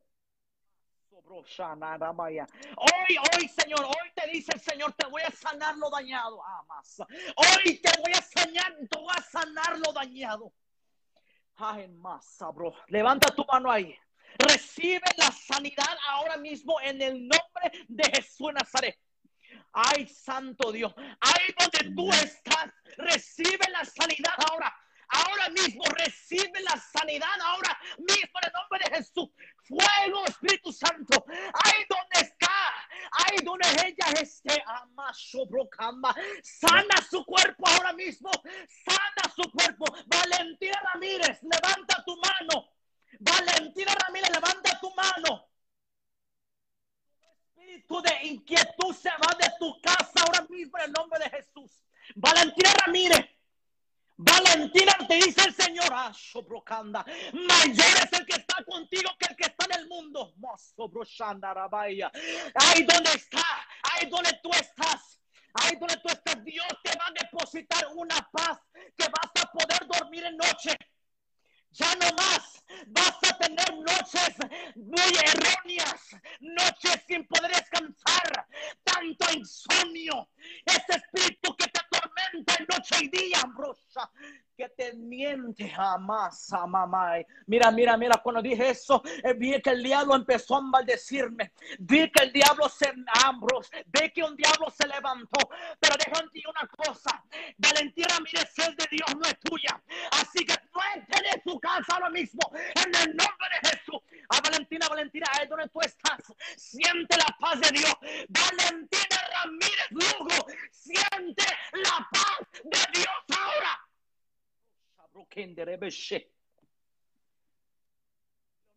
Hoy, hoy, Señor, hoy te dice el Señor, te voy a sanar lo dañado. Ah, más. Hoy te voy a sanar, te voy a sanar lo dañado. Ay, bro. Levanta tu mano ahí. Recibe la sanidad ahora mismo en el nombre de Jesús Nazaret. Ay, santo Dios, ahí donde tú estás, recibe la sanidad ahora. Ahora mismo recibe la sanidad ahora mismo en el nombre de Jesús. Fuego, Espíritu Santo. Ahí donde está, ahí donde ella esté. Amaso brocamba. Sana su cuerpo ahora mismo. Sana su cuerpo. Valentina Ramírez, levanta tu mano. Valentina Ramírez, levanta tu mano. Espíritu de inquietud se va de tu casa ahora mismo en el nombre de Jesús. Valentina Ramírez. Valentina te dice el Señor, ah, mayor es el que está contigo que el que está en el mundo. Ahí donde está, ahí donde tú estás, ahí donde tú estás, Dios te va a depositar una paz que vas a poder dormir en noche. Ya no más vas a tener noches muy erróneas, noches sin poder descansar, tanto insomnio, ese espíritu que te atormenta en noche y día, ambrosa, que te miente jamás, mamá. Mira, mira, mira, cuando dije eso, eh, vi que el diablo empezó a maldecirme. Vi que el diablo se ambros, vi que un diablo se levantó. Pero déjame decir una cosa: Valentina, mire, es de Dios, no es tuya. Así que suéltele de su casa ahora mismo, en el nombre de Jesús. A Valentina, Valentina, ahí donde tú estás, siente la paz de Dios. Valentina Ramírez Lugo, siente la paz de Dios ahora.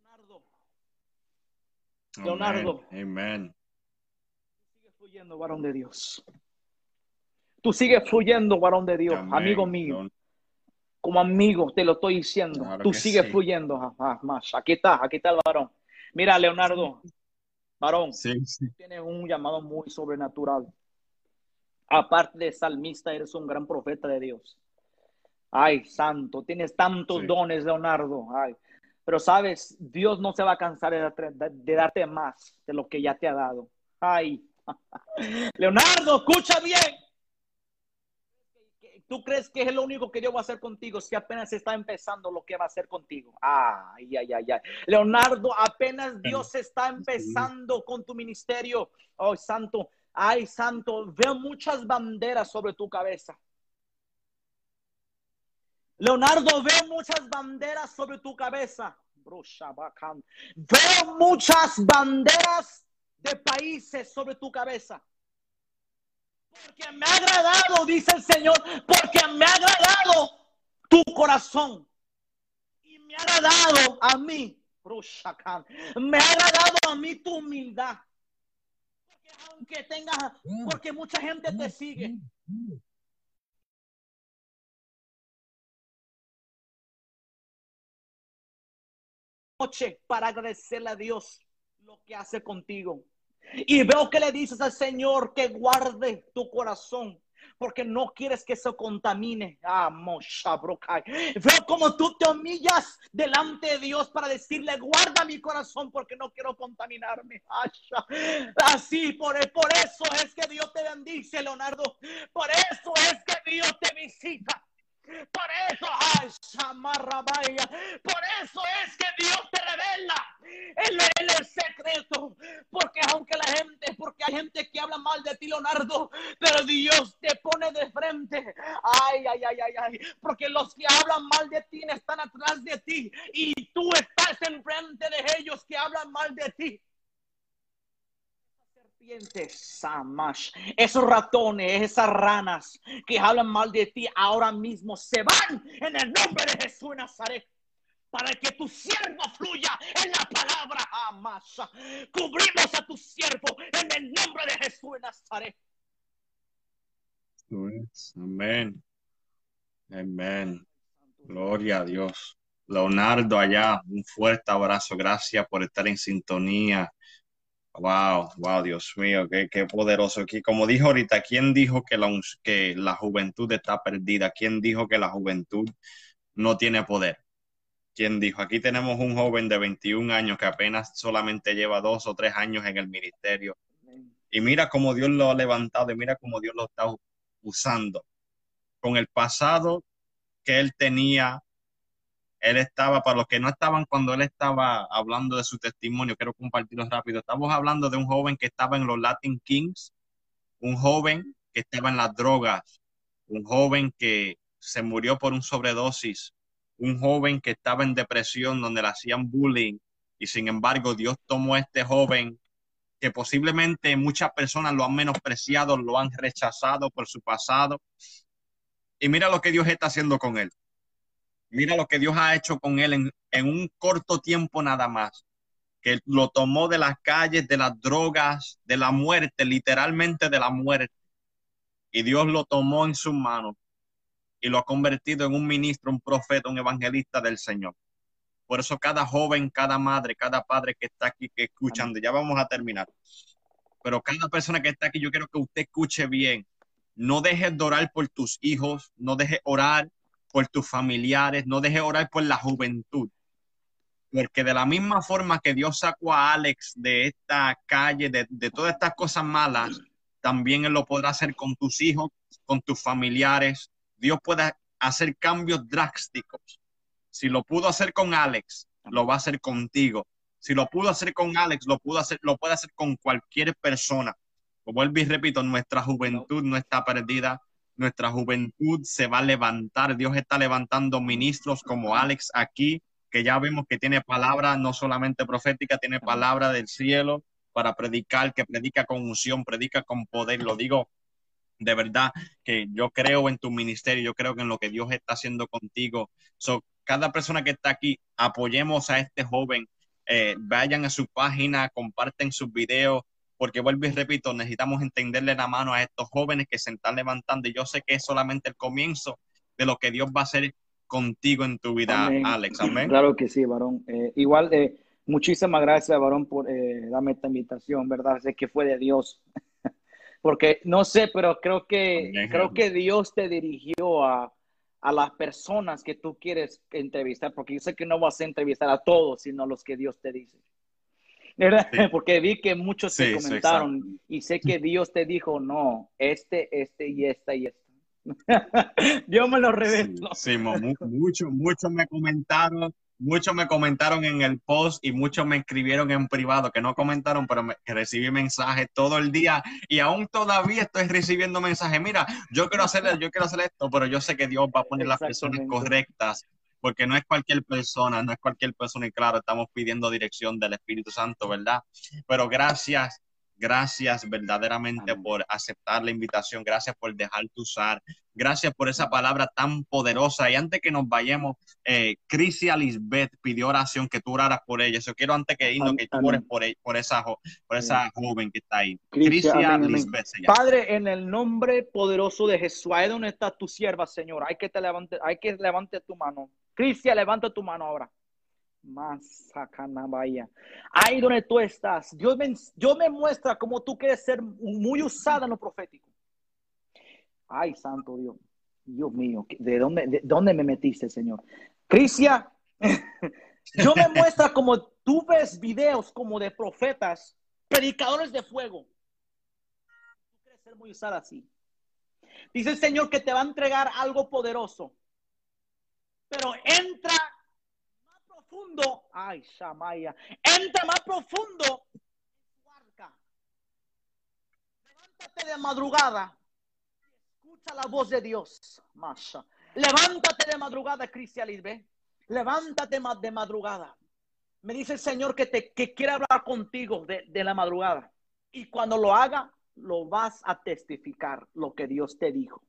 Leonardo. Leonardo. Amén. Tú sigues fluyendo, varón de Dios. Tú sigues fluyendo, varón de Dios, amigo mío. Como amigo, te lo estoy diciendo. Tú sigues fluyendo. Ah, ah, más. Aquí está, aquí está el varón. Mira, Leonardo, varón, sí, sí. tienes un llamado muy sobrenatural. Aparte de salmista, eres un gran profeta de Dios. Ay, santo, tienes tantos dones, Leonardo. Ay, pero sabes, Dios no se va a cansar de darte, más de lo que ya te ha dado. Ay, Leonardo, escucha bien. ¿Tú crees que es lo único que yo voy a hacer contigo si apenas está empezando lo que va a hacer contigo? Ay, ay, ay, ay. Leonardo, apenas Dios está empezando con tu ministerio. Ay, santo, ay, santo, veo muchas banderas sobre tu cabeza. Leonardo, veo muchas banderas sobre tu cabeza. Veo muchas banderas de países sobre tu cabeza. Porque me ha agradado, dice el Señor, porque me ha agradado tu corazón. Y me ha agradado a mí Me ha agradado a mí tu humildad. Porque aunque tengas, porque mucha gente te sigue. Noche para agradecerle a Dios lo que hace contigo. Y veo que le dices al Señor que guarde tu corazón porque no quieres que se contamine. Veo como tú te humillas delante de Dios para decirle, guarda mi corazón porque no quiero contaminarme. Así, por, por eso es que Dios te bendice, Leonardo. Por eso es que Dios te visita. Por eso, ay, por eso es que Dios te revela el, el, secreto. Porque aunque la gente, porque hay gente que habla mal de ti, Leonardo, pero Dios te pone de frente. Ay, ay, ay, ay, ay. Porque los que hablan mal de ti están atrás de ti y tú estás enfrente de ellos que hablan mal de ti Samash. Esos ratones, esas ranas que hablan mal de ti ahora mismo se van en el nombre de Jesús de Nazaret. Para que tu siervo fluya en la palabra Amash. Cubrimos a tu siervo en el nombre de Jesús de Nazaret. Amén. Amén. Gloria a Dios. Leonardo allá, un fuerte abrazo. Gracias por estar en sintonía Wow, wow, Dios mío, qué, qué, poderoso. Aquí, como dijo ahorita, ¿quién dijo que la, que la juventud está perdida? ¿Quién dijo que la juventud no tiene poder? ¿Quién dijo? Aquí tenemos un joven de 21 años que apenas solamente lleva dos o tres años en el ministerio. Y mira cómo Dios lo ha levantado y mira cómo Dios lo está usando. Con el pasado que él tenía él estaba, para los que no estaban cuando él estaba hablando de su testimonio, quiero compartirlo rápido. Estamos hablando de un joven que estaba en los Latin Kings, un joven que estaba en las drogas, un joven que se murió por un sobredosis, un joven que estaba en depresión donde le hacían bullying y sin embargo Dios tomó a este joven que posiblemente muchas personas lo han menospreciado, lo han rechazado por su pasado. Y mira lo que Dios está haciendo con él. Mira lo que Dios ha hecho con él en, un corto tiempo nada más, que lo tomó de las calles, de las drogas, de la muerte, literalmente de la muerte. Y Dios lo tomó en sus manos y lo ha convertido en un ministro, un profeta, un evangelista del Señor. Por eso cada joven, cada madre, cada padre que está aquí, que escuchando, ya vamos a terminar. Pero cada persona que está aquí, yo quiero que usted escuche bien. No dejes de por tus hijos, no dejes orar por tus familiares, no dejes orar por la juventud. Porque de la misma forma que Dios sacó a Alex de esta calle, de, de todas estas cosas malas, también Él lo podrá hacer con tus hijos, con tus familiares. Dios puede hacer cambios drásticos. Si lo pudo hacer con Alex, lo va a hacer contigo. Si lo pudo hacer con Alex, lo, pudo hacer, lo puede hacer con cualquier persona. Como vuelvo y repito, nuestra juventud no está perdida nuestra juventud se va a levantar. Dios está levantando ministros como Alex aquí, que ya vemos que tiene palabra no solamente profética, tiene palabra del cielo para predicar, que predica con unción, predica con poder. Lo digo de verdad que yo creo en tu ministerio, yo creo que en lo que Dios está haciendo contigo. So, cada persona que está aquí, apoyemos a este joven, eh, vayan a su página, comparten sus videos, porque vuelvo y repito, necesitamos entenderle la mano a estos jóvenes que se están levantando y yo sé que es solamente el comienzo de lo que Dios va a hacer contigo en tu vida, Alex. Amén. Claro que sí, varón. Eh, igual, eh, muchísimas gracias, varón, por eh, darme esta invitación, ¿verdad? Sé que fue de Dios. porque no sé, pero creo que, creo que Dios te dirigió a, a las personas que tú quieres entrevistar, porque yo sé que no vas a entrevistar a todos, sino a los que Dios te dice. Porque vi que muchos se comentaron y sé que Dios te dijo, no, este, este y esta y esta. Dios me lo reveló. Sí, muchos, muchos me comentaron, muchos me comentaron en el post y muchos me escribieron en privado que no comentaron, pero me, recibí mensajes todo el día y aún todavía estoy recibiendo mensajes. Mira, yo quiero hacer, yo quiero hacer esto, pero yo sé que Dios va a poner las personas correctas porque no es cualquier persona, no es cualquier persona y claro, estamos pidiendo dirección del Espíritu Santo, ¿verdad? Pero gracias, gracias verdaderamente por aceptar la invitación, gracias por dejarte usar, Gracias por esa palabra tan poderosa. Y antes que nos vayamos, eh, Crisia Lisbeth pidió oración que tú oraras por ella. Yo quiero antes que irnos que tú ores por, e, por, esa, por esa joven que está ahí. Crisia Lisbeth. Padre, en el nombre poderoso de Jesús, ahí donde está tu sierva, Señor, hay que te levante, hay que levante tu mano. Crisia, levanta tu mano ahora. Más vaya. Ahí donde tú estás, Dios me, Dios me muestra cómo tú quieres ser muy usada en lo profético. Ay, santo Dios. Dios mío, ¿de dónde, de dónde me metiste, Señor? Crisia, yo me muestra como tú ves videos como de profetas, predicadores de fuego. Tú quieres ser muy usada así. Dice el Señor que te va a entregar algo poderoso. Pero entra profundo. Ay, Shamaya. Entra más profundo. Levántate de madrugada la voz de Dios. Masha. Levántate de madrugada, Cristian Lisbe. Levántate de madrugada. Me dice el Señor que, te, que quiere hablar contigo de, de la madrugada. Y cuando lo haga, lo vas a testificar lo que Dios te dijo.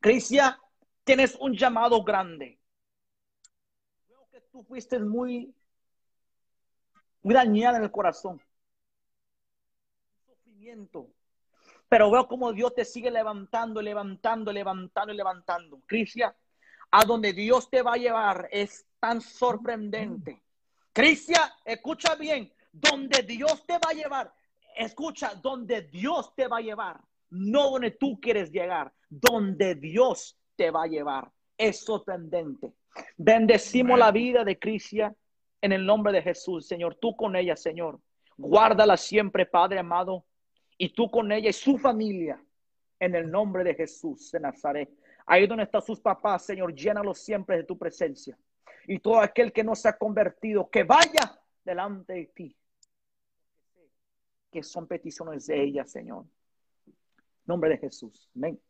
Cristian, tienes un llamado grande. Tú fuiste muy, muy dañada en el corazón. Sufrimiento, pero veo como Dios te sigue levantando, levantando, levantando y levantando. Cristian, a donde Dios te va a llevar es tan sorprendente. Cristian, escucha bien, donde Dios te va a llevar, escucha, donde Dios te va a llevar, no donde tú quieres llegar, donde Dios te va a llevar. Es sorprendente. Bendecimos la vida de Cristian en el nombre de Jesús, Señor. Tú con ella, Señor. Guárdala siempre, Padre amado y tú con ella y su familia, en el nombre de Jesús de Nazaret. Ahí donde están sus papás, Señor, llénalos siempre de tu presencia. Y todo aquel que no se ha convertido, que vaya delante de ti. Que son peticiones de ella, Señor. Nombre de Jesús. Amén.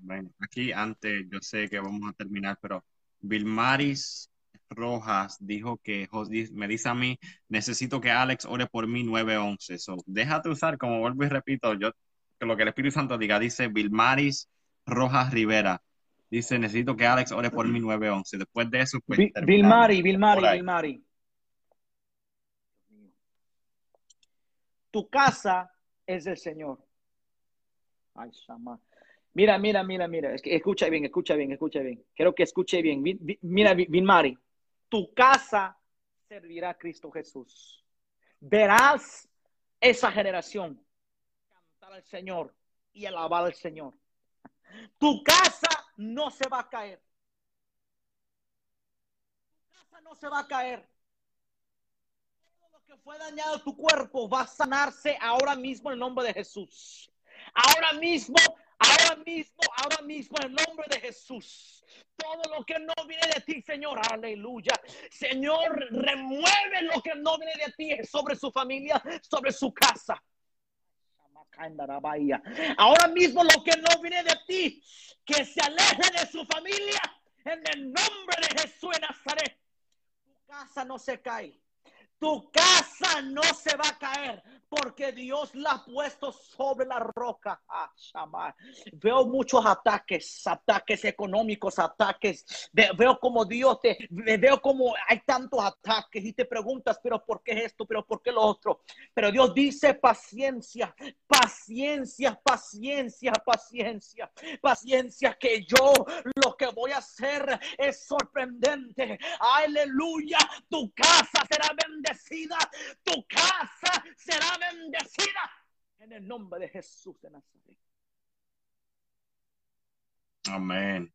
Bueno, aquí antes, yo sé que vamos a terminar, pero Vilmaris Rojas dijo que me dice a mí, necesito que Alex ore por mí 911. So, déjate usar, como vuelvo y repito, yo que lo que el Espíritu Santo diga, dice Vilmaris Rojas Rivera. Dice, necesito que Alex ore por mí 911. Después de eso, pues. Vilmari, Vilmari, Vilmari. Tu casa es del Señor. Ay, Mira, mira, mira, mira. escucha bien, escucha bien, escucha bien. Quiero que escuche bien. Mira, Vilmari tu casa servirá a Cristo Jesús. Verás esa generación cantar al Señor y alabar al Señor. Tu casa no se va a caer. Tu casa no se va a caer. Todo lo que fue dañado tu cuerpo va a sanarse ahora mismo en el nombre de Jesús. Ahora mismo Ahora mismo, ahora mismo, en el nombre de Jesús, todo lo que no viene de ti, Señor, aleluya. Señor, remueve lo que no viene de ti sobre su familia, sobre su casa. Ahora mismo lo que no viene de ti, que se aleje de su familia, en el nombre de Jesús en Nazaret. Tu casa no se cae. Tu casa no se va a caer porque Dios la ha puesto sobre la roca. Ah, veo muchos ataques, ataques económicos, ataques. Veo como Dios te, veo como hay tantos ataques y te preguntas, pero ¿por qué esto? ¿Pero por qué lo otro? Pero Dios dice paciencia, paciencia, paciencia, paciencia, paciencia, que yo lo que voy a hacer es sorprendente. Aleluya, tu casa será bendecida, tu casa será bendecida en el nombre de Jesús de Nazaret. Amén.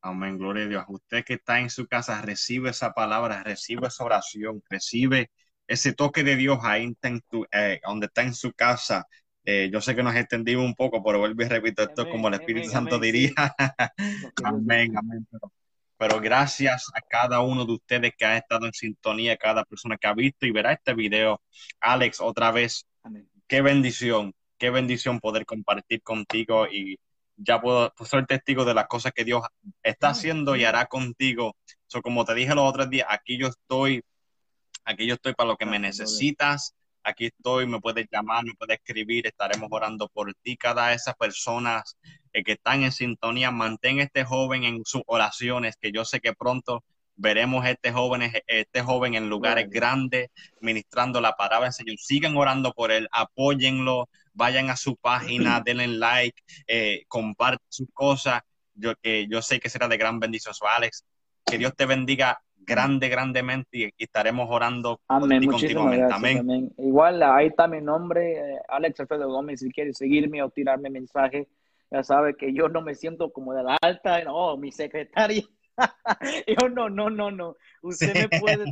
Amén, gloria a Dios. Usted que está en su casa, recibe esa palabra, recibe esa oración, recibe ese toque de Dios ahí en tu, eh, donde está en su casa. Eh, yo sé que nos extendimos un poco, pero vuelvo y repito, esto es como el Espíritu Santo diría. amén, amén. Pero, gracias a cada uno de ustedes que ha estado en sintonía, cada persona que ha visto y verá este video. Alex, otra vez, qué bendición, qué bendición poder compartir contigo y ya puedo ser testigo de las cosas que Dios está haciendo y hará contigo. So, como te dije los otros días, aquí yo estoy, aquí yo estoy para lo que me necesitas. Aquí estoy, me puedes llamar, me puedes escribir, estaremos orando por ti. Cada de esas personas eh, que están en sintonía, mantén este joven en sus oraciones, que yo sé que pronto veremos este joven, este joven en lugares grandes, ministrando la palabra del Señor. Sigan orando por él, apóyenlo, vayan a su página, denle like, eh, compartan sus cosas. Yo, yo sé que será de gran bendición. Alex, que Dios te bendiga grande, grandemente y, estaremos orando amén. continuamente. amén. Igual ahí está mi nombre, eh, Alex Alfredo Gómez, si quieres seguirme o tirarme mensaje, ya sabe que yo no me siento como de la alta, no, mi secretaria. yo no, no, no, no. Usted me puede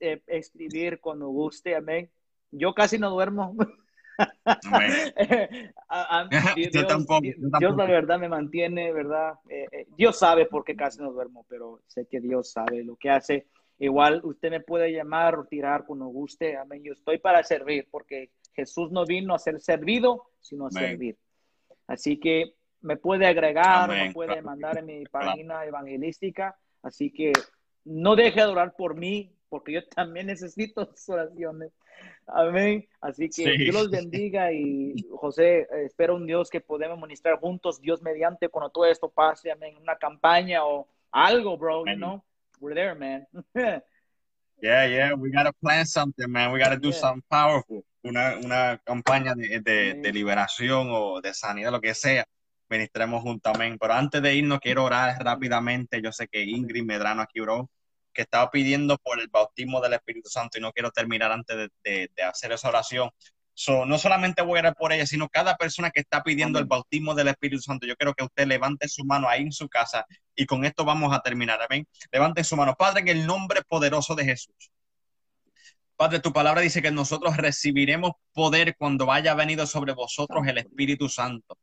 eh, escribir cuando guste, amén. Yo casi no duermo. Dios, yo tampoco, Dios, la verdad me mantiene, ¿verdad? Eh, eh, Dios sabe por qué casi no duermo, pero sé que Dios sabe lo que hace. Igual usted me puede llamar o tirar cuando guste. Amén. Yo estoy para servir porque Jesús no vino a ser servido, sino a servir. Así que me puede agregar, me puede mandar en mi página evangelística. Así que no deje de orar por mí, porque yo también necesito sus oraciones. Amén. Así que Dios los bendiga y José, espero un Dios que podemos ministrar juntos, Dios mediante, cuando todo esto pase, amén, una campaña o algo, bro, you know, we're there, man. yeah, yeah, we gotta plan something, man. We gotta do something powerful. Una, una campaña de, de, liberación o de sanidad, lo que sea. Ministremos juntamente. Pero antes de irnos, quiero orar rápidamente. Yo sé que Ingrid Medrano aquí, bro que estaba pidiendo por el bautismo del Espíritu Santo y no quiero terminar antes de, hacer esa oración. So, no solamente voy a orar por ella, sino cada persona que está pidiendo el bautismo del Espíritu Santo. Yo quiero que usted levante su mano ahí en su casa y con esto vamos a terminar. Amén. Levante su mano. Padre, en el nombre poderoso de Jesús. Padre, tu palabra dice que nosotros recibiremos poder cuando haya venido sobre vosotros el Espíritu Santo.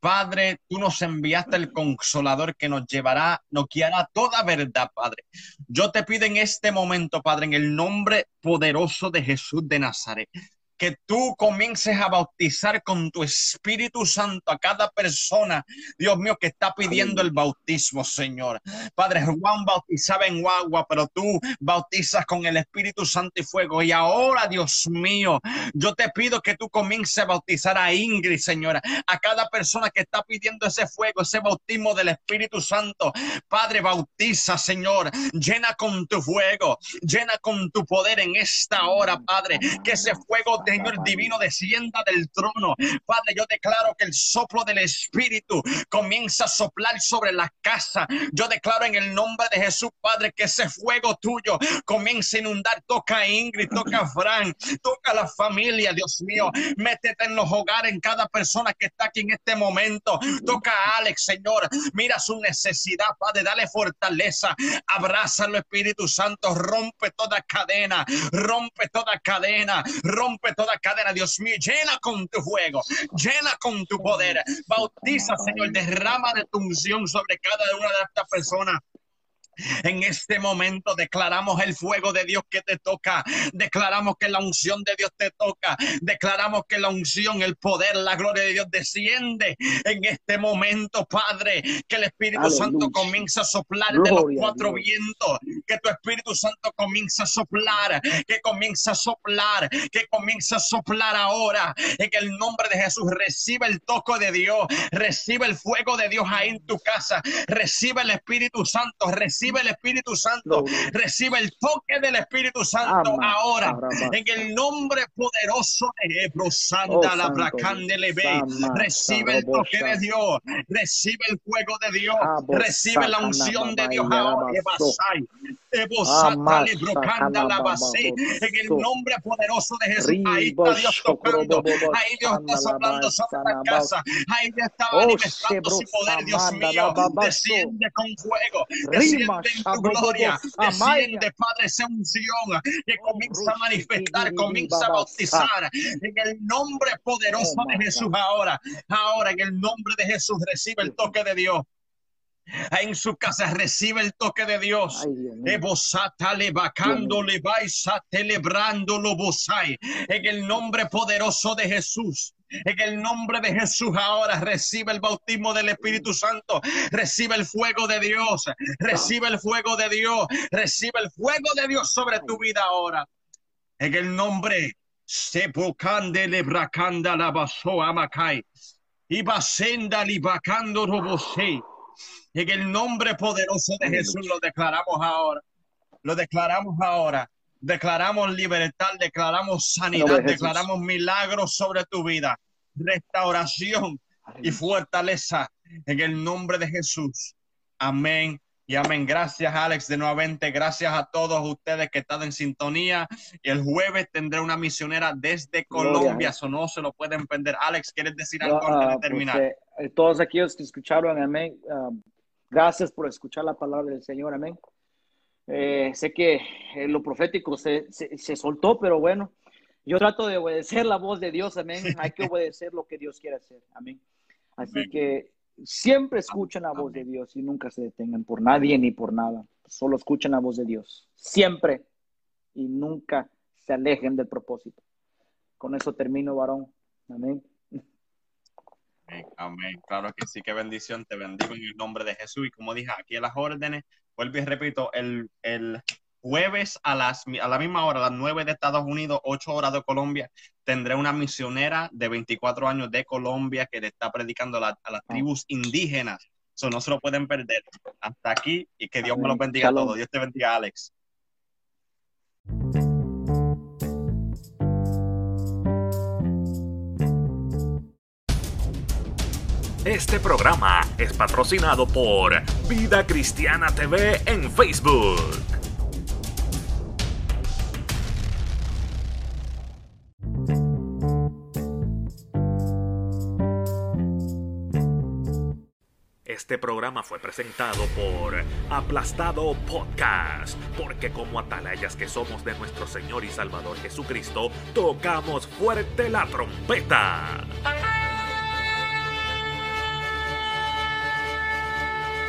Padre, tú nos enviaste el consolador que nos llevará, nos guiará toda verdad, Padre. Yo te pido en este momento, Padre, en el nombre poderoso de Jesús de Nazaret, que tú comiences a bautizar con tu Espíritu Santo a cada persona, Dios mío, que está pidiendo el bautismo, Señor. Padre, Juan bautizaba en agua, pero tú bautizas con el Espíritu Santo y fuego. Y ahora, Dios mío, yo te pido que tú comiences a bautizar a Ingrid, Señora, a cada persona que está pidiendo ese fuego, ese bautismo del Espíritu Santo. Padre, bautiza, Señor, llena con tu fuego, llena con tu poder en esta hora, Padre, que ese fuego Señor divino descienda del trono. Padre, yo declaro que el soplo del Espíritu comienza a soplar sobre la casa. Yo declaro en el nombre de Jesús, Padre, que ese fuego tuyo comience a inundar. Toca a Ingrid, toca a Fran, toca a la familia, Dios mío. Métete en los hogares, en cada persona que está aquí en este momento. Toca a Alex, Señor. Mira su necesidad, Padre, dale fortaleza. Abrázalo, Espíritu Santo. Rompe toda cadena, rompe toda cadena, rompe toda cadena, Dios mío, llena con tu fuego, llena con tu poder, bautiza, Señor, derrama de tu unción sobre cada una de estas personas en este momento declaramos el fuego de Dios que te toca. Declaramos que la unción de Dios te toca. Declaramos que la unción, el poder, la gloria de Dios desciende en este momento, Padre. Que el Espíritu Santo comienza a soplar de los cuatro vientos. Que tu Espíritu Santo comienza a soplar. Que comienza a soplar. Que comienza a soplar ahora. En el nombre de Jesús, recibe el toque de Dios. Recibe el fuego de Dios ahí en tu casa. Recibe el Espíritu Santo. Recibe recibe el Espíritu Santo, recibe el toque del Espíritu Santo ahora, en el nombre poderoso de Ebro Santa, oh, la Bracandelebe, recibe el toque de Dios, recibe el fuego de Dios, recibe la unción de Dios ahora, en el nombre poderoso de Jesús, ahí está Dios tocando, ahí Dios está soplando sobre la casa, ahí Dios está oh, manifestando su poder, Dios mío, desciende con fuego, desciende en tu gloria. Desciende, Padre, esa unción que oh, comienza a manifestar, comienza a bautizar en el nombre poderoso oh, de Jesús ahora. Ahora, en el nombre de Jesús, recibe el toque de Dios. En su casa recibe el toque de Dios. En el nombre poderoso de Jesús. En el nombre de Jesús ahora recibe el bautismo del Espíritu Santo, recibe el fuego de Dios, recibe el fuego de Dios, recibe el fuego de Dios sobre tu vida ahora. En el nombre Sepulcande le bracanda la baso amacai. Y basenda libacando En el nombre poderoso de Jesús lo declaramos ahora. Lo declaramos ahora. Declaramos libertad, declaramos sanidad, declaramos milagros sobre tu vida, restauración y fortaleza en el nombre de Jesús. Amén y amén. Gracias, Alex, de nuevamente. Gracias a todos ustedes que están en sintonía. El jueves tendré una misionera desde Colombia, eso no se lo pueden perder. Alex, ¿quieres decir algo antes de pues, terminar? Eh, eh, todos aquellos que escucharon, amén. Ah, gracias por escuchar la palabra del Señor, amén. Eh, sé que lo profético se, se, soltó, pero bueno, yo trato de obedecer la voz de Dios, amén. Hay que obedecer lo que Dios quiere hacer, amén. Así que siempre escuchen la voz de Dios y nunca se detengan por nadie ni por nada. Solo escuchen la voz de Dios. Siempre. Y nunca se alejen del propósito. Con eso termino, varón. Amén. Amén. Claro que sí, qué bendición. Te bendigo en el nombre de Jesús. Y como dije, aquí a las órdenes, vuelvo y repito, el, el jueves a, las, a la misma hora, a las 9 de Estados Unidos, 8 horas de Colombia, tendré una misionera de 24 años de Colombia que le está predicando a, las ah. tribus indígenas. Eso no se lo pueden perder. Hasta aquí y que Dios me lo bendiga a todos. Dios te bendiga, Alex. Este programa es patrocinado por Vida Cristiana TV en Facebook. Este programa fue presentado por Aplastado Podcast, porque como atalayas que somos de nuestro Señor y Salvador Jesucristo, tocamos fuerte la trompeta.